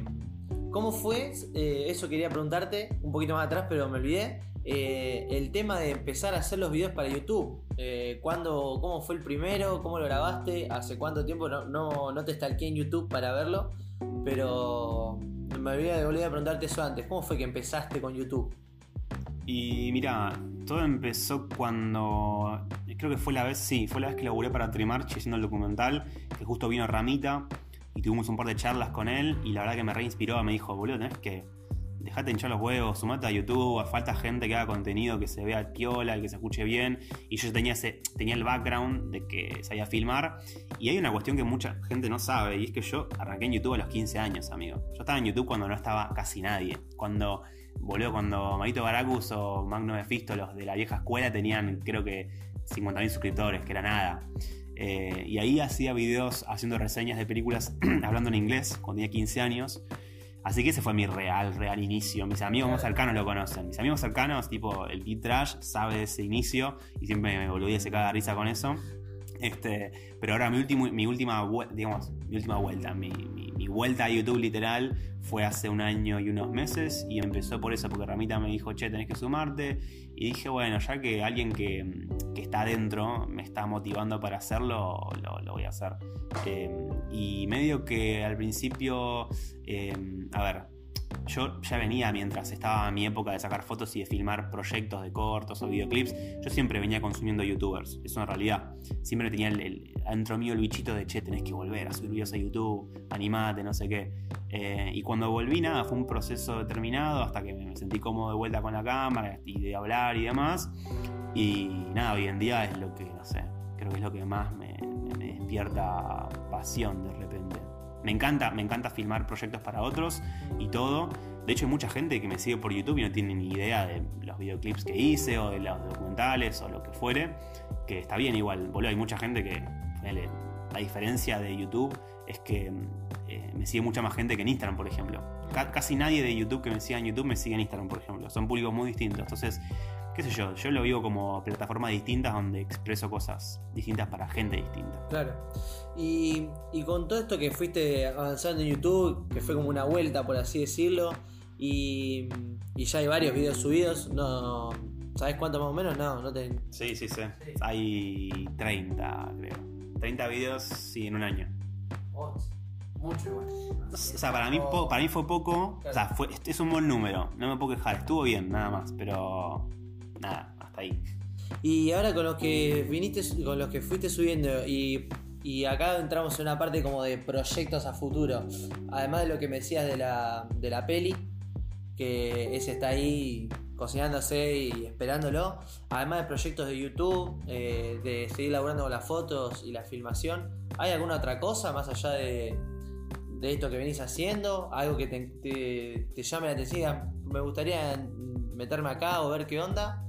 ¿cómo fue? eh, eso quería preguntarte un poquito más atrás, pero me olvidé. Eh, el tema de empezar a hacer los videos para YouTube. Eh, ¿cuándo, ¿Cómo fue el primero? ¿Cómo lo grabaste? ¿Hace cuánto tiempo? No, no, no te stalkeé en YouTube para verlo, pero me olvidé de volver a preguntarte eso antes. ¿Cómo fue que empezaste con YouTube? Y mira, todo empezó cuando. Creo que fue la vez, sí, fue la vez que laburé para Trimarch haciendo el documental, que justo vino Ramita y tuvimos un par de charlas con él. Y la verdad que me reinspiró, me dijo, boludo, tenés que. Dejate hinchar los huevos, sumate a YouTube, falta gente que haga contenido que se vea piola y que se escuche bien. Y yo tenía, tenía el background de que sabía filmar. Y hay una cuestión que mucha gente no sabe, y es que yo arranqué en YouTube a los 15 años, amigo. Yo estaba en YouTube cuando no estaba casi nadie. Cuando Boludo, cuando Marito Baracus o Magno Mephisto, los de la vieja escuela, tenían creo que 50.000 suscriptores, que era nada. Eh, y ahí hacía videos haciendo reseñas de películas hablando en inglés cuando tenía 15 años. Así que ese fue mi real, real inicio. Mis amigos más cercanos lo conocen. Mis amigos cercanos, tipo el Kid Trash, sabe de ese inicio y siempre me boludía, se caga de risa con eso. Este, pero ahora mi, último, mi última digamos, mi última vuelta, mi, mi- vuelta a YouTube literal fue hace un año y unos meses y empezó por eso, porque Ramita me dijo, che, tenés que sumarte. Y dije, bueno, ya que alguien que, que está adentro me está motivando para hacerlo, lo, voy a hacer. Eh, y medio que al principio, eh, a ver, yo ya venía mientras estaba mi época de sacar fotos y de filmar proyectos de cortos o videoclips, yo siempre venía consumiendo youtubers, eso en realidad. Siempre tenía el, el- adentro mío el bichito de, che, tenés que volver a subir videos a YouTube, animate, no sé qué. Eh, y cuando volví, nada, fue un proceso determinado hasta que me sentí cómodo de vuelta con la cámara y de hablar y demás. Y nada, hoy en día es lo que, no sé, creo que es lo que más me- me despierta pasión de repente. Me encanta, me encanta filmar proyectos para otros y todo. De hecho, hay mucha gente que me sigue por YouTube y no tiene ni idea de los videoclips que hice o de los documentales o lo que fuere. Que está bien igual, boludo. Hay mucha gente que. La diferencia de YouTube es que eh, me sigue mucha más gente que en Instagram, por ejemplo. Ca- casi nadie de YouTube que me siga en YouTube me sigue en Instagram, por ejemplo. Son públicos muy distintos. Entonces, qué sé yo, yo lo vivo como plataformas distintas donde expreso cosas distintas para gente distinta. Claro. Y, y con todo esto que fuiste avanzando en YouTube, que fue como una vuelta, por así decirlo, y, y ya hay varios videos subidos, no. ¿Sabes cuánto más o menos? No, no te. Sí, sí, sí. Hay 30, creo. 30 videos, sí, en un año. Mucho igual. O sea, para mí, para mí fue poco. O sea, fue, es un buen número. No me puedo quejar. Estuvo bien, nada más. Pero. Nada, hasta ahí. Y ahora con los que viniste, con los que fuiste subiendo y, acá entramos en una parte como de proyectos a futuro. Además de lo que me decías de la, de la peli, que ese está ahí cocinándose y esperándolo. Además de proyectos de YouTube, eh, de seguir laburando con las fotos y la filmación. ¿Hay alguna otra cosa más allá de, de esto que venís haciendo? ¿Algo que te, te- te llame la atención? Me gustaría meterme acá o ver qué onda.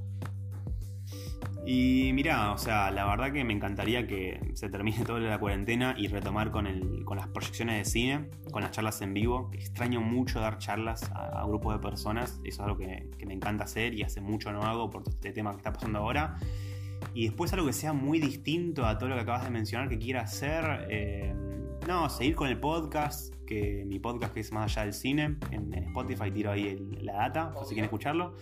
Y mirá, o sea, la verdad que me encantaría que se termine toda la cuarentena y retomar con, el, con las proyecciones de cine, con las charlas en vivo. Extraño mucho dar charlas a, a grupos de personas, eso es algo que, que me encanta hacer y hace mucho no hago por todo este tema que está pasando ahora. Y después algo que sea muy distinto a todo lo que acabas de mencionar que quiera hacer. eh, no, seguir con el podcast, que mi podcast que es más allá del cine, en, en Spotify tiro ahí el- la data, por si quieren escucharlo.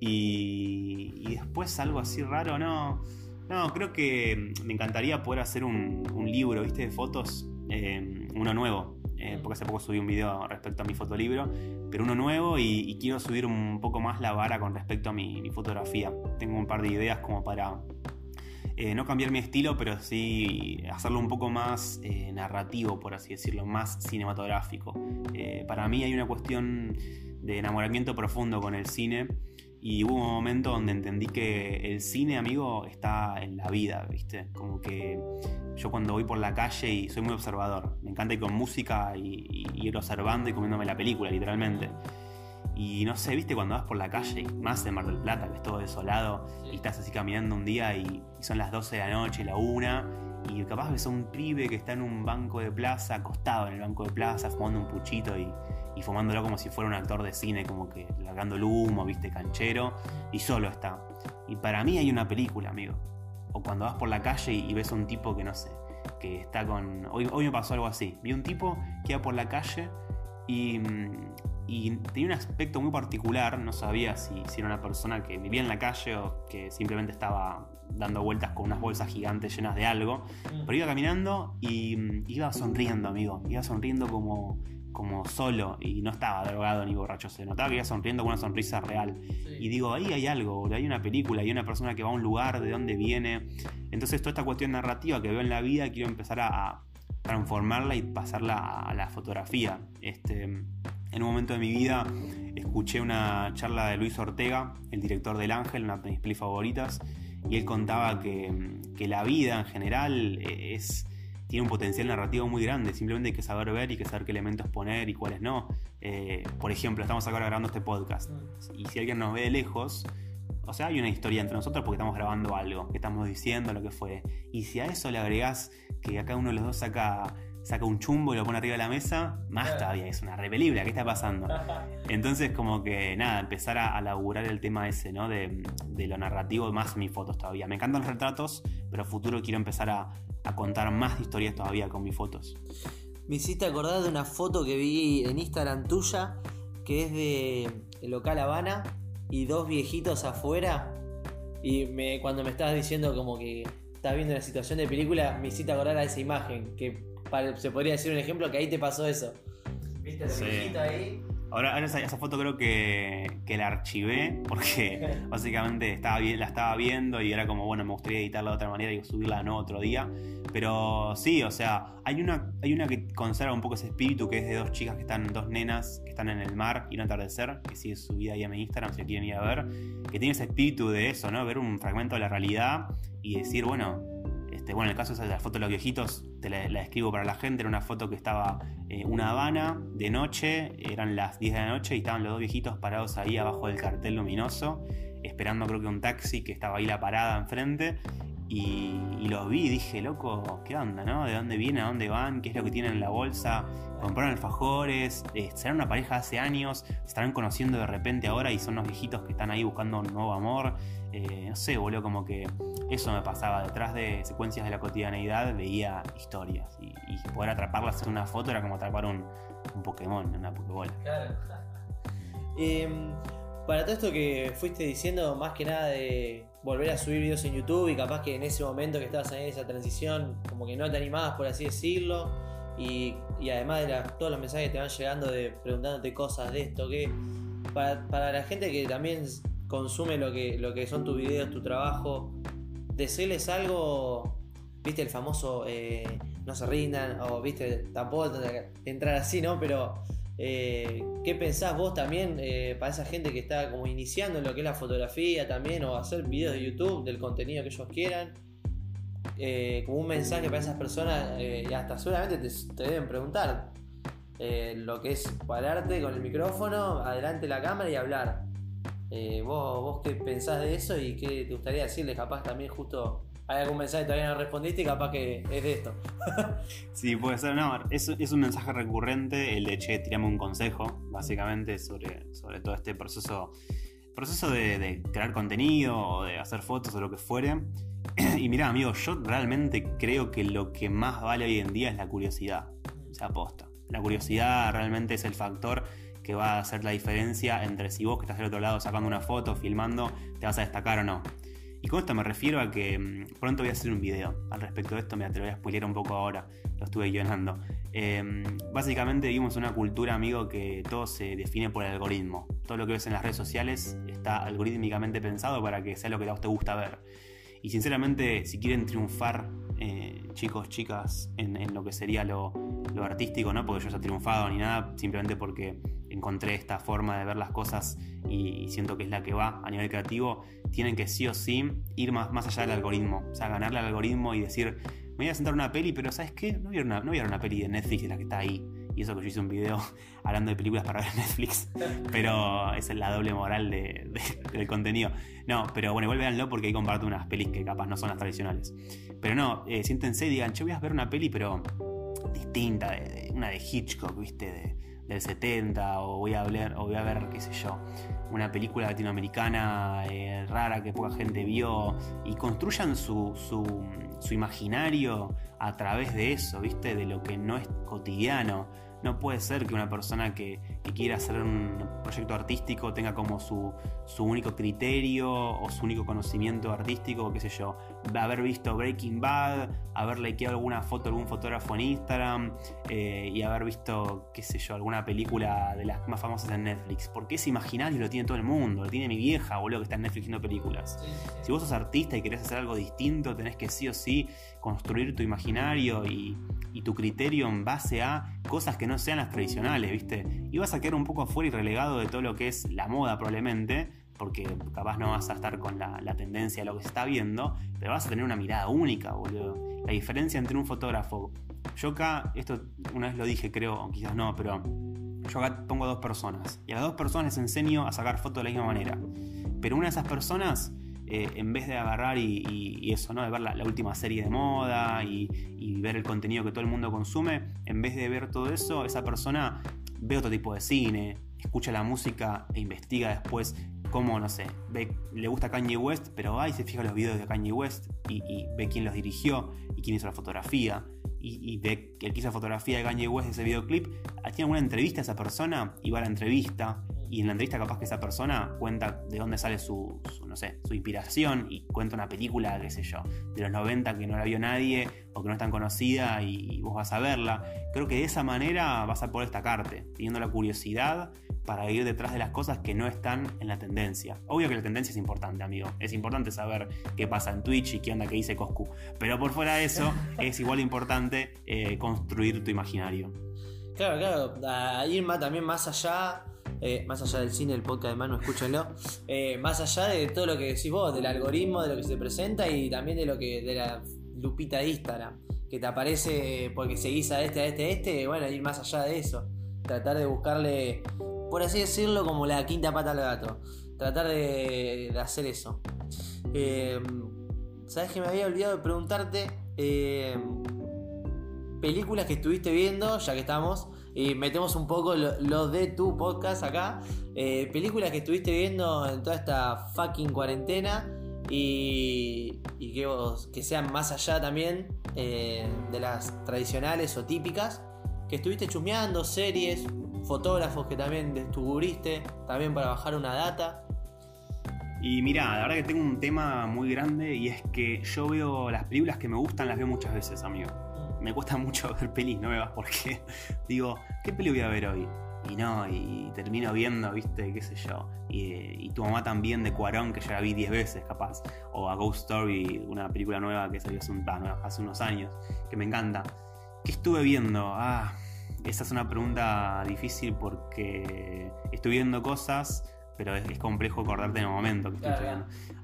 Y, y después algo así raro, no. No, creo que me encantaría poder hacer un, un libro, ¿viste? De fotos, eh, uno nuevo. eh, porque hace poco subí un video respecto a mi fotolibro, pero uno nuevo y, y quiero subir un poco más la vara con respecto a mi, mi fotografía. Tengo un par de ideas como para eh, no cambiar mi estilo, pero sí hacerlo un poco más eh, narrativo, por así decirlo, más cinematográfico. Para mí hay una cuestión de enamoramiento profundo con el cine y hubo un momento donde entendí que el cine, amigo, está en la vida, ¿viste? Como que yo cuando voy por la calle y soy muy observador, me encanta ir con música y ir observando y comiéndome la película, literalmente. Y no sé, viste cuando vas por la calle, más en Mar del Plata, que es todo desolado, y estás así caminando un día y, son las 12 de la noche, la una, y capaz ves a un pibe que está en un banco de plaza, acostado en el banco de plaza, fumando un puchito y, fumándolo como si fuera un actor de cine, como que largando el humo, viste, canchero, y solo está. Y para mí hay una película, amigo. O cuando vas por la calle y, ves a un tipo que no sé, que está con. Hoy, hoy me pasó algo así. Vi un tipo que iba por la calle y mm, y tenía un aspecto muy particular, no sabía si, era una persona que vivía en la calle o que simplemente estaba dando vueltas con unas bolsas gigantes llenas de algo, mm. pero iba caminando y mm, iba sonriendo, amigo, iba sonriendo como, como solo y no estaba drogado ni borracho, se notaba que iba sonriendo con una sonrisa real. Y digo, ahí hay algo, hay una película, hay una persona que va a un lugar, de dónde viene. Entonces toda esta cuestión narrativa que veo en la vida quiero empezar a, transformarla y pasarla a la fotografía. Este, en un momento de mi vida escuché una charla de Luis Ortega, el director del Ángel, una de mis pelis favoritas, y él contaba que, la vida en general es, tiene un potencial narrativo muy grande, simplemente hay que saber ver y que saber qué elementos poner y cuáles no. Eh, por ejemplo, estamos acá grabando este podcast, y si alguien nos ve de lejos, o sea, hay una historia entre nosotros porque estamos grabando algo, que estamos diciendo, lo que fue. Y si a eso le agregás que acá uno de los dos saca saca un chumbo y lo pone arriba de la mesa, más todavía, es una repelibra, ¿qué está pasando? Entonces, como que nada, empezar a, laburar el tema ese, ¿no? De, lo narrativo, más mis fotos todavía. Me encantan los retratos, pero futuro quiero empezar a, contar más historias todavía con mis fotos. Me hiciste acordar de una foto que vi en Instagram tuya, que es de el local Habana y dos viejitos afuera. Y me, cuando me estabas diciendo como que estás viendo la situación de película, me hiciste acordar a esa imagen, que se podría decir un ejemplo que ahí te pasó eso. ¿Viste el sí. ahí? Ahora, esa, foto creo que, la archivé porque básicamente estaba la estaba viendo y era como, bueno, me gustaría editarla de otra manera y subirla no otro día. Pero sí, o sea, hay una, hay una que conserva un poco ese espíritu que es de dos chicas que están, dos nenas que están en el mar y un atardecer, que sigue subida ahí a mi Instagram si quieren ir a ver, que tiene ese espíritu de eso, ¿no? Ver un fragmento de la realidad y decir, bueno, este, bueno, en el caso de la foto de los viejitos, te la, escribo para la gente, era una foto que estaba eh, una Habana de noche, eran las 10 de la noche y estaban los dos viejitos parados ahí abajo del cartel luminoso, esperando creo que un taxi que estaba ahí la parada enfrente. Y, los vi y dije, loco, ¿qué onda, no? ¿De dónde vienen? ¿A dónde van? ¿Qué es lo que tienen en la bolsa? Compraron alfajores, eh, serán una pareja hace años, se estarán conociendo de repente ahora y son los viejitos que están ahí buscando un nuevo amor. Eh, no sé, boludo, como que eso me pasaba. Detrás de secuencias de la cotidianeidad veía historias. Y, poder atraparlas en una foto era como atrapar un, un Pokémon, una Pokébola. Claro. Em, para todo esto que fuiste diciendo, más que nada de volver a subir videos en YouTube y capaz que en ese momento que estabas en esa transición, como que no te animabas, por así decirlo. Y, además de todos los mensajes que te van llegando de preguntándote cosas de esto, que para, para la gente que también consume lo que, lo que son tus videos, tu trabajo, decirles algo, viste el famoso eh, no se rindan, o viste, tampoco entrar así, ¿no? Pero, eh, ¿qué pensás vos también eh, para esa gente que está como iniciando en lo que es la fotografía también, o hacer videos de YouTube del contenido que ellos quieran? como un mensaje para esas personas, y hasta seguramente te, deben preguntar lo que es pararte con el micrófono, adelante de la cámara y hablar. Eh, ¿vos, ¿Vos qué pensás de eso y qué te gustaría decirle? Capaz también justo hay algún mensaje que todavía no respondiste y capaz que es de esto. sí, puede ser. No, es, un mensaje recurrente el de, che, tirame un consejo, básicamente, sobre, sobre todo este proceso, proceso de, crear contenido o de hacer fotos o lo que fuere. y mira, amigo, yo realmente creo que lo que más vale hoy en día es la curiosidad. Se aposta. La curiosidad realmente es el factor que va a hacer la diferencia entre si vos que estás del otro lado sacando una foto, filmando, te vas a destacar o no. Y con esto me refiero a que mm, pronto voy a hacer un video al respecto de esto, me te lo voy a spoiler un poco ahora, lo estuve guionando. Em, básicamente vivimos una cultura, amigo, que todo se define por el algoritmo. Todo lo que ves en las redes sociales está algorítmicamente pensado para que sea lo que a vos gusta ver. Y sinceramente, si quieren triunfar, eh, chicos, chicas, en, lo que sería lo, artístico, no porque yo haya triunfado ni nada, simplemente porque encontré esta forma de ver las cosas y, siento que es la que va a nivel creativo, tienen que sí o sí ir más, más allá del algoritmo. O sea, ganarle al algoritmo y decir, me voy a sentar una peli, pero ¿sabes qué? No voy una, no una peli de Netflix de la que está ahí. Y eso que yo hice un video hablando de películas para ver Netflix. Pero esa es la doble moral de, del contenido. No, pero bueno, igual véanlo porque ahí comparto unas pelis que capaz no son las tradicionales. Pero no, eh, siéntense y digan, yo voy a ver una peli, pero distinta, de, una de Hitchcock, ¿viste? del 70, o voy a ver, o voy a ver, qué sé yo, una película latinoamericana eh, rara que poca gente vio, y construyan su, su, su imaginario a través de eso, ¿viste? De lo que no es cotidiano no puede ser que una persona que, quiera hacer un proyecto artístico tenga como su, único criterio o su único conocimiento artístico, qué sé yo, haber visto Breaking Bad, haber likeado alguna foto de algún fotógrafo en Instagram eh, y haber visto, qué sé yo, alguna película de las más famosas en Netflix. Porque ese imaginario lo tiene todo el mundo, lo tiene mi vieja, boludo, que está en Netflix viendo películas. Si vos sos artista y querés hacer algo distinto, tenés que sí o sí construir tu imaginario y, y tu criterio en base a cosas que no sean las tradicionales, ¿viste? Y vas a quedar un poco afuera y relegado de todo lo que es la moda probablemente, porque capaz no vas a estar con la, tendencia de lo que se está viendo, pero vas a tener una mirada única, boludo. La diferencia entre un fotógrafo... Yo acá, esto una vez lo dije creo, quizás no, pero yo acá pongo dos personas. Y a las dos personas les enseño a sacar fotos de la misma manera. Pero una de esas personas eh, en vez de agarrar y, eso, ¿no? De ver la, última serie de moda y, ver el contenido que todo el mundo consume, en vez de ver todo eso, esa persona ve otro tipo de cine, escucha la música e investiga después cómo, no sé, ve, le gusta Kanye West, pero va y se fija los videos de Kanye West y, ve quién los dirigió y quién hizo la fotografía. Y, ve que el que hizo la fotografía de Kanye West de ese videoclip, tiene alguna entrevista a esa persona y va a la entrevista y en la entrevista capaz que esa persona cuenta de dónde sale su, no sé, su inspiración y cuenta una película, qué sé yo, de los 90 que no la vio nadie o que no es tan conocida y, vos vas a verla. Creo que de esa manera vas a poder destacarte, teniendo la curiosidad para ir detrás de las cosas que no están en la tendencia. Obvio que la tendencia es importante, amigo. Es importante saber qué pasa en Twitch y qué onda que dice Coscu. Pero por fuera de eso, es igual importante eh, construir tu imaginario. Claro, claro. A ir también más allá eh, más allá del cine, el podcast de mano, escúchenlo, eh, más allá de todo lo que decís vos, del algoritmo, de lo que se presenta y también de lo que, de la lupita de Instagram, que te aparece porque seguís a este, a este, a este, bueno, ir más allá de eso, tratar de buscarle, por así decirlo, como la quinta pata al gato, tratar de, hacer eso. Eh, Sabes que me había olvidado de preguntarte películas que estuviste viendo, ya que estamos, y metemos un poco lo, de tu podcast acá. Eh, películas que estuviste viendo en toda esta fucking cuarentena y, que, que sean más allá también eh, de las tradicionales o típicas. Que estuviste chumeando, series, fotógrafos que también descubriste, también para bajar una data. Y mira, la verdad que tengo un tema muy grande y es que yo veo las películas que me gustan, las veo muchas veces, amigo me cuesta mucho ver pelis nuevas porque digo, ¿qué peli voy a ver hoy? Y no, y termino viendo, viste, qué sé yo. Y, tu mamá también de Cuarón, que ya la vi 10 veces capaz. O a Ghost Story, una película nueva que salió hace, hace unos años, que me encanta. ¿Qué estuve viendo? Ah, esa es una pregunta difícil porque estoy viendo cosas pero es, complejo acordarte en el momento que estoy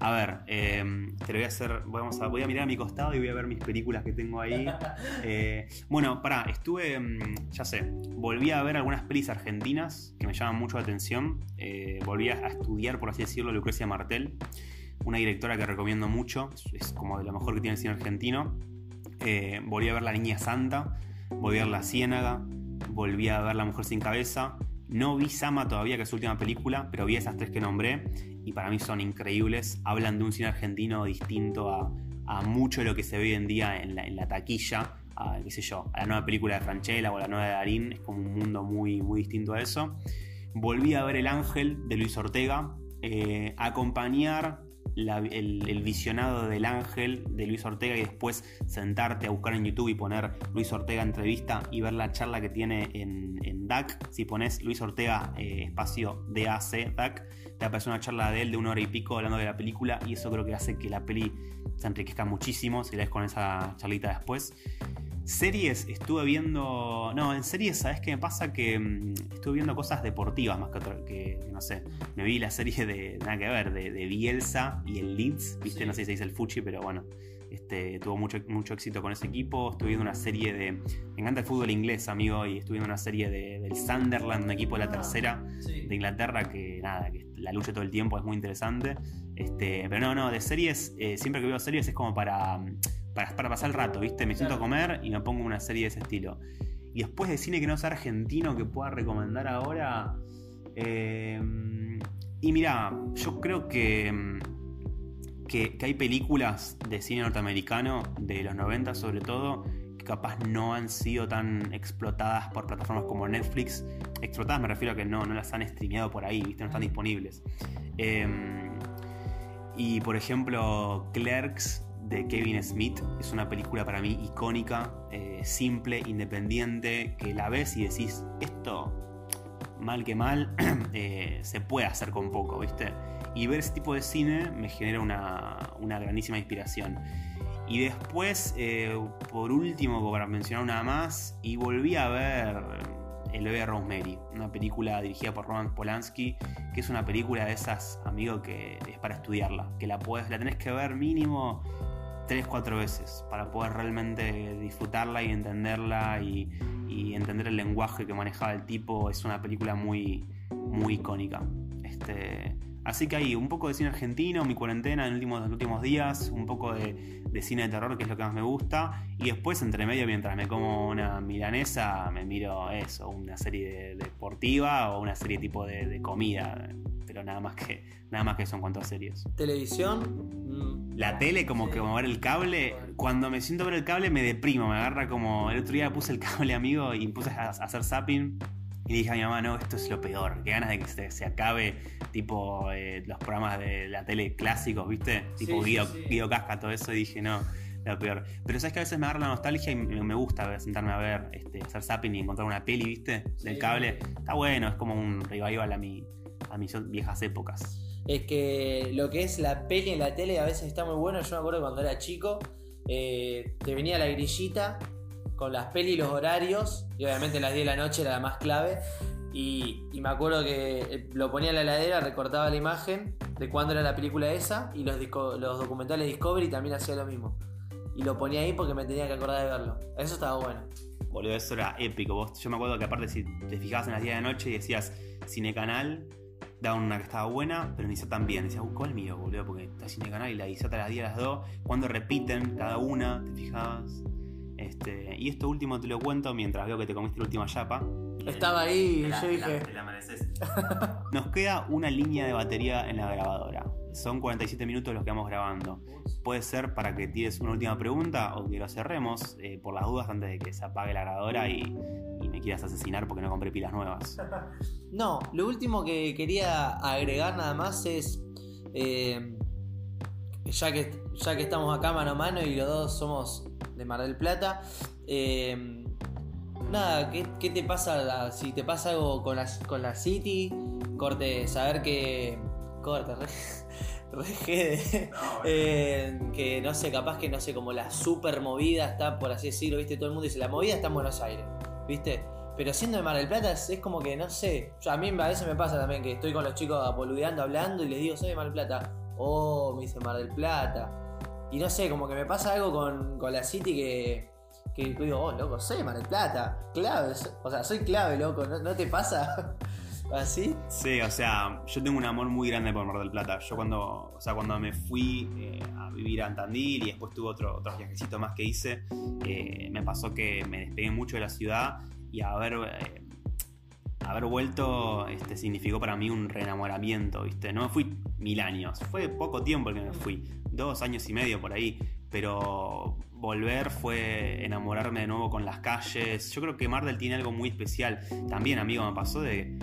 A ver, em, te lo voy a hacer. Vamos a, voy a mirar a mi costado y voy a ver mis películas que tengo ahí. Eh, bueno, pará, estuve. Em, ya sé, volví a ver algunas pelis argentinas que me llaman mucho la atención. Eh, volví a estudiar, por así decirlo, Lucrecia Martel, una directora que recomiendo mucho. Es como de lo mejor que tiene el cine argentino. Eh, volví a ver La Niña Santa, volví a ver La Ciénaga, volví a ver La Mujer Sin Cabeza. No vi Sama todavía, que es su última película, pero vi esas tres que nombré y para mí son increíbles. Hablan de un cine argentino distinto a, mucho de lo que se ve hoy en día en la, taquilla, a, qué sé yo, a la nueva película de Franchella o a la nueva de Darín. Es como un mundo muy, muy distinto a eso. Volví a ver El Ángel de Luis Ortega, eh, acompañar el, visionado del ángel de Luis Ortega y después sentarte a buscar en YouTube y poner Luis Ortega entrevista y ver la charla que tiene en, DAC. Si pones Luis Ortega eh, espacio DAC, DAC, te aparece una charla de él de una hora y pico hablando de la película y eso creo que hace que la peli se enriquezca muchísimo si la ves con esa charlita después. Series, estuve viendo. No, en series, ¿sabes qué me pasa? Que mm, estuve viendo cosas deportivas más que, otra, que, no sé. Me vi la serie de. Nada que ver, de, Bielsa y el Leeds, ¿viste? No sé si se dice el Fuchi, pero bueno. Este, tuvo mucho, mucho éxito con ese equipo. Estuve viendo una serie de. Me encanta el fútbol inglés, amigo, y estuve viendo una serie de, del Sunderland, un equipo de la ah, tercera de Inglaterra, que nada, que la lucha todo el tiempo es muy interesante. Este, pero no, no, de series, eh, siempre que veo series es como para para, pasar el rato, ¿viste? Me siento a comer y me pongo una serie de ese estilo. Y después de cine que no sea argentino que pueda recomendar ahora. Em, y mira, yo creo em, que, que, hay películas de cine norteamericano, de los 90 sobre todo, que capaz no han sido tan explotadas por plataformas como Netflix. Explotadas me refiero a que no, no las han streameado por ahí, ¿viste? No están disponibles. Em, y por ejemplo, Clerks de Kevin Smith. Es una película para mí icónica, eh, simple, independiente, que la ves y decís, esto, mal que mal, eh, se puede hacer con poco, ¿viste? Y ver ese tipo de cine me genera una, una grandísima inspiración. Y después, eh, por último, para mencionar una más, y volví a ver El bebé Rosemary, una película dirigida por Roman Polanski, que es una película de esas, amigo, que es para estudiarla, que la, puedes, la tenés que ver mínimo tres, cuatro veces para poder realmente disfrutarla y entenderla y, entender el lenguaje que manejaba el tipo. Es una película muy, muy icónica. Este, así que hay un poco de cine argentino, mi cuarentena en los últimos, días, un poco de, cine de terror, que es lo que más me gusta. Y después, entre medio, mientras me como una milanesa, me miro eso, una serie deportiva o una serie tipo de, de comida pero nada más que nada más que eso en cuanto a series. Televisión. Mm. La tele, como que mover el cable. Cuando me siento ver el cable me deprimo, me agarra como. El otro día puse el cable, amigo, y puse a hacer zapping. Y dije a mi mamá, no, esto es lo peor. Qué ganas de que se, acabe, tipo, eh, los programas de la tele clásicos, ¿viste? Tipo Guido, Casca, todo eso. Y dije, no, lo peor. Pero sabes que a veces me agarra la nostalgia y me, gusta sentarme a ver, este, hacer zapping y encontrar una peli, ¿viste? Del cable. Está bueno, es como un revival a mi, a mis viejas épocas. Es que lo que es la peli en la tele a veces está muy bueno. Yo me acuerdo cuando era chico, eh, te venía la grillita con las pelis y los horarios, y obviamente las 10 de la noche era la más clave. Y, me acuerdo que eh, lo ponía en la heladera, recortaba la imagen de cuándo era la película esa, y los, los documentales Discovery también hacía lo mismo. Y lo ponía ahí porque me tenía que acordar de verlo. Eso estaba bueno. Boludo, eso era épico. yo me acuerdo que aparte si te fijabas en las 10 de la noche y decías Cine Canal, daban una que estaba buena, pero ni tan también. Decía, uh, ¿cuál mío, boludo? Porque está Cine Canal y la hice a las 10 a las 2. Cuando repiten cada una, ¿te fijas? Este, y esto último te lo cuento mientras veo que te comiste la última chapa. Estaba ahí, y yo dije. Nos queda una línea de batería en la grabadora. Son 47 minutos los que vamos grabando. Puede ser para que tires una última pregunta o que lo cerremos eh, por las dudas antes de que se apague la grabadora y, me quieras asesinar porque no compré pilas nuevas. No, lo último que quería agregar nada más es. Eh, ya, que, ya que estamos acá mano a mano y los dos somos de Mar del Plata. Eh, nada, ¿qué, te pasa si te pasa algo con la, con la City? Corte, saber que. Corte, re, eh, que no sé, capaz que no sé, como la super movida está, por así decirlo, ¿viste? Todo el mundo dice, la movida está en Buenos Aires, ¿viste? Pero siendo de Mar del Plata es, como que, no sé. a mí a veces me pasa también que estoy con los chicos apoludeando, hablando y les digo, soy de Mar del Plata. Oh, me dice Mar del Plata. Y no sé, como que me pasa algo con, la City que, que digo, oh, loco, soy Mar del Plata. Clave, o sea, soy clave, loco, ¿no, te pasa? ¿Así? Sí, o sea, yo tengo un amor muy grande por Mar del Plata. Yo cuando, o sea, cuando me fui eh, a vivir a Antandil y después tuve otro, otros viajecitos más que hice, eh, me pasó que me despegué mucho de la ciudad y haber, eh, haber vuelto este, significó para mí un reenamoramiento, ¿viste? No me fui mil años, fue poco tiempo el que me fui, dos años y medio por ahí, pero volver fue enamorarme de nuevo con las calles. Yo creo que Mar del tiene algo muy especial. También, amigo, me pasó de,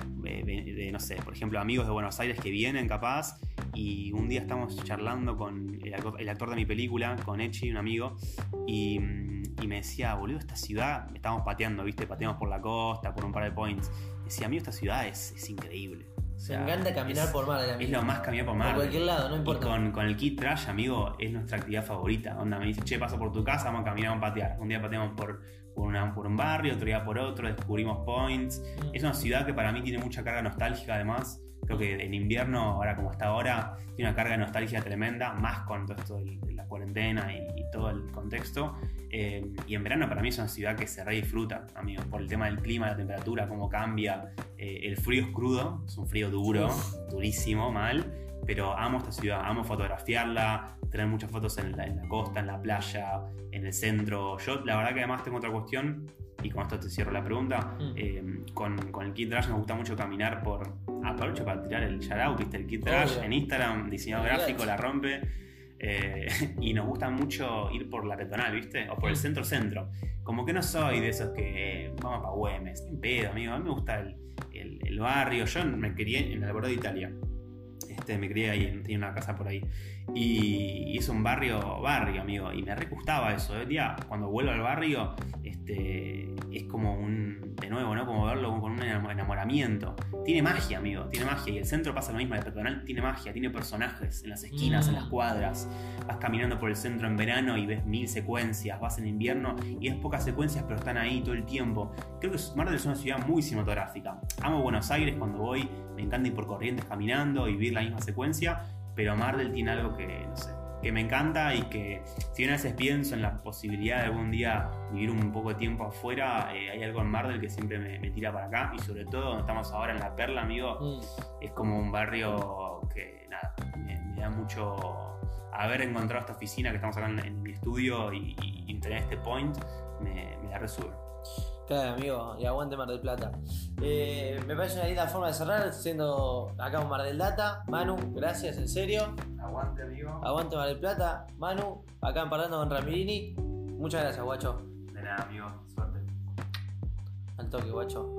no sé, por ejemplo, amigos de Buenos Aires que vienen capaz y un día estamos charlando con el actor, actor de mi película, con Echi, un amigo, y, me decía, boludo, esta ciudad, estábamos pateando, ¿viste? Pateamos por la costa, por un par de points. Decía, amigo, esta ciudad es, es increíble. O sea, Me encanta caminar es- por mar. Es lo más caminar por mar. Por cualquier lado, no Y importa. con, con el kit trash, amigo, es nuestra actividad favorita. Onda, me dice, che, paso por tu casa, vamos a caminar, vamos a patear. Un día pateamos por, por, una- por un barrio, otro día por otro, descubrimos points. Mm. Es una ciudad que para mí tiene mucha carga nostálgica, además. Creo que en invierno, ahora como está ahora, tiene una carga de nostalgia tremenda, más con todo esto de la cuarentena y, y todo el contexto. Eh, y en verano para mí es una ciudad que se re disfruta, amigo, por el tema del clima, la temperatura, cómo cambia. Eh, el frío es crudo, es un frío duro, durísimo, mal. Pero amo esta ciudad, amo fotografiarla, tener muchas fotos en la, en la costa, en la playa, en el centro. Yo, la verdad que además tengo otra cuestión, y con esto te cierro la pregunta. Mm. Eh, con, con el Kid Trash me gusta mucho caminar por. Aprovecho para tirar el shoutout, viste, el Kid Trash Obvio. en Instagram, diseñador gráfico, la rompe. Eh, y nos gusta mucho ir por la peatonal, ¿viste? O por el Mm. centro-centro. Como que no soy de esos que eh, vamos para Güemes, en pedo, amigo. A mí me gusta el, el- el barrio. Yo me crié en el Alborada de Italia. Este, me crié ahí, tenía una casa por ahí. Y, y es un barrio, barrio, amigo. Y me re gustaba eso. Hoy día, cuando vuelvo al barrio, este, es como un, de nuevo, ¿no? Como verlo con un enamo- enamoramiento. Tiene magia, amigo, tiene magia. Y el centro pasa lo mismo, el peatonal tiene magia, tiene personajes en las esquinas, Mm. en las cuadras. Vas caminando por el centro en verano y ves mil secuencias, vas en invierno y ves pocas secuencias, pero están ahí todo el tiempo. Creo que Mar del es una ciudad muy cinematográfica. Amo Buenos Aires cuando voy, me encanta ir por corrientes caminando y vivir la misma secuencia, pero Mar del tiene algo que, no sé, que me encanta y que si bien a veces pienso en la posibilidad de algún día vivir un poco de tiempo afuera, eh, hay algo en Mar del que siempre me, me tira para acá y sobre todo donde estamos ahora en La Perla, amigo, Mm. es como un barrio que nada, me, me da mucho haber encontrado esta oficina que estamos acá en, en mi estudio y, y- y tener este point me, me da resube. Claro, amigo, y aguante Mar del Plata. Eh, me parece una linda forma de cerrar, siendo acá un Mar del Data. Manu, gracias, en serio. Aguante amigo. Aguante Mar del Plata. Manu, acá en Parlando con Ramirini. Muchas gracias, guacho. De nada amigo, suerte. Al toque, guacho.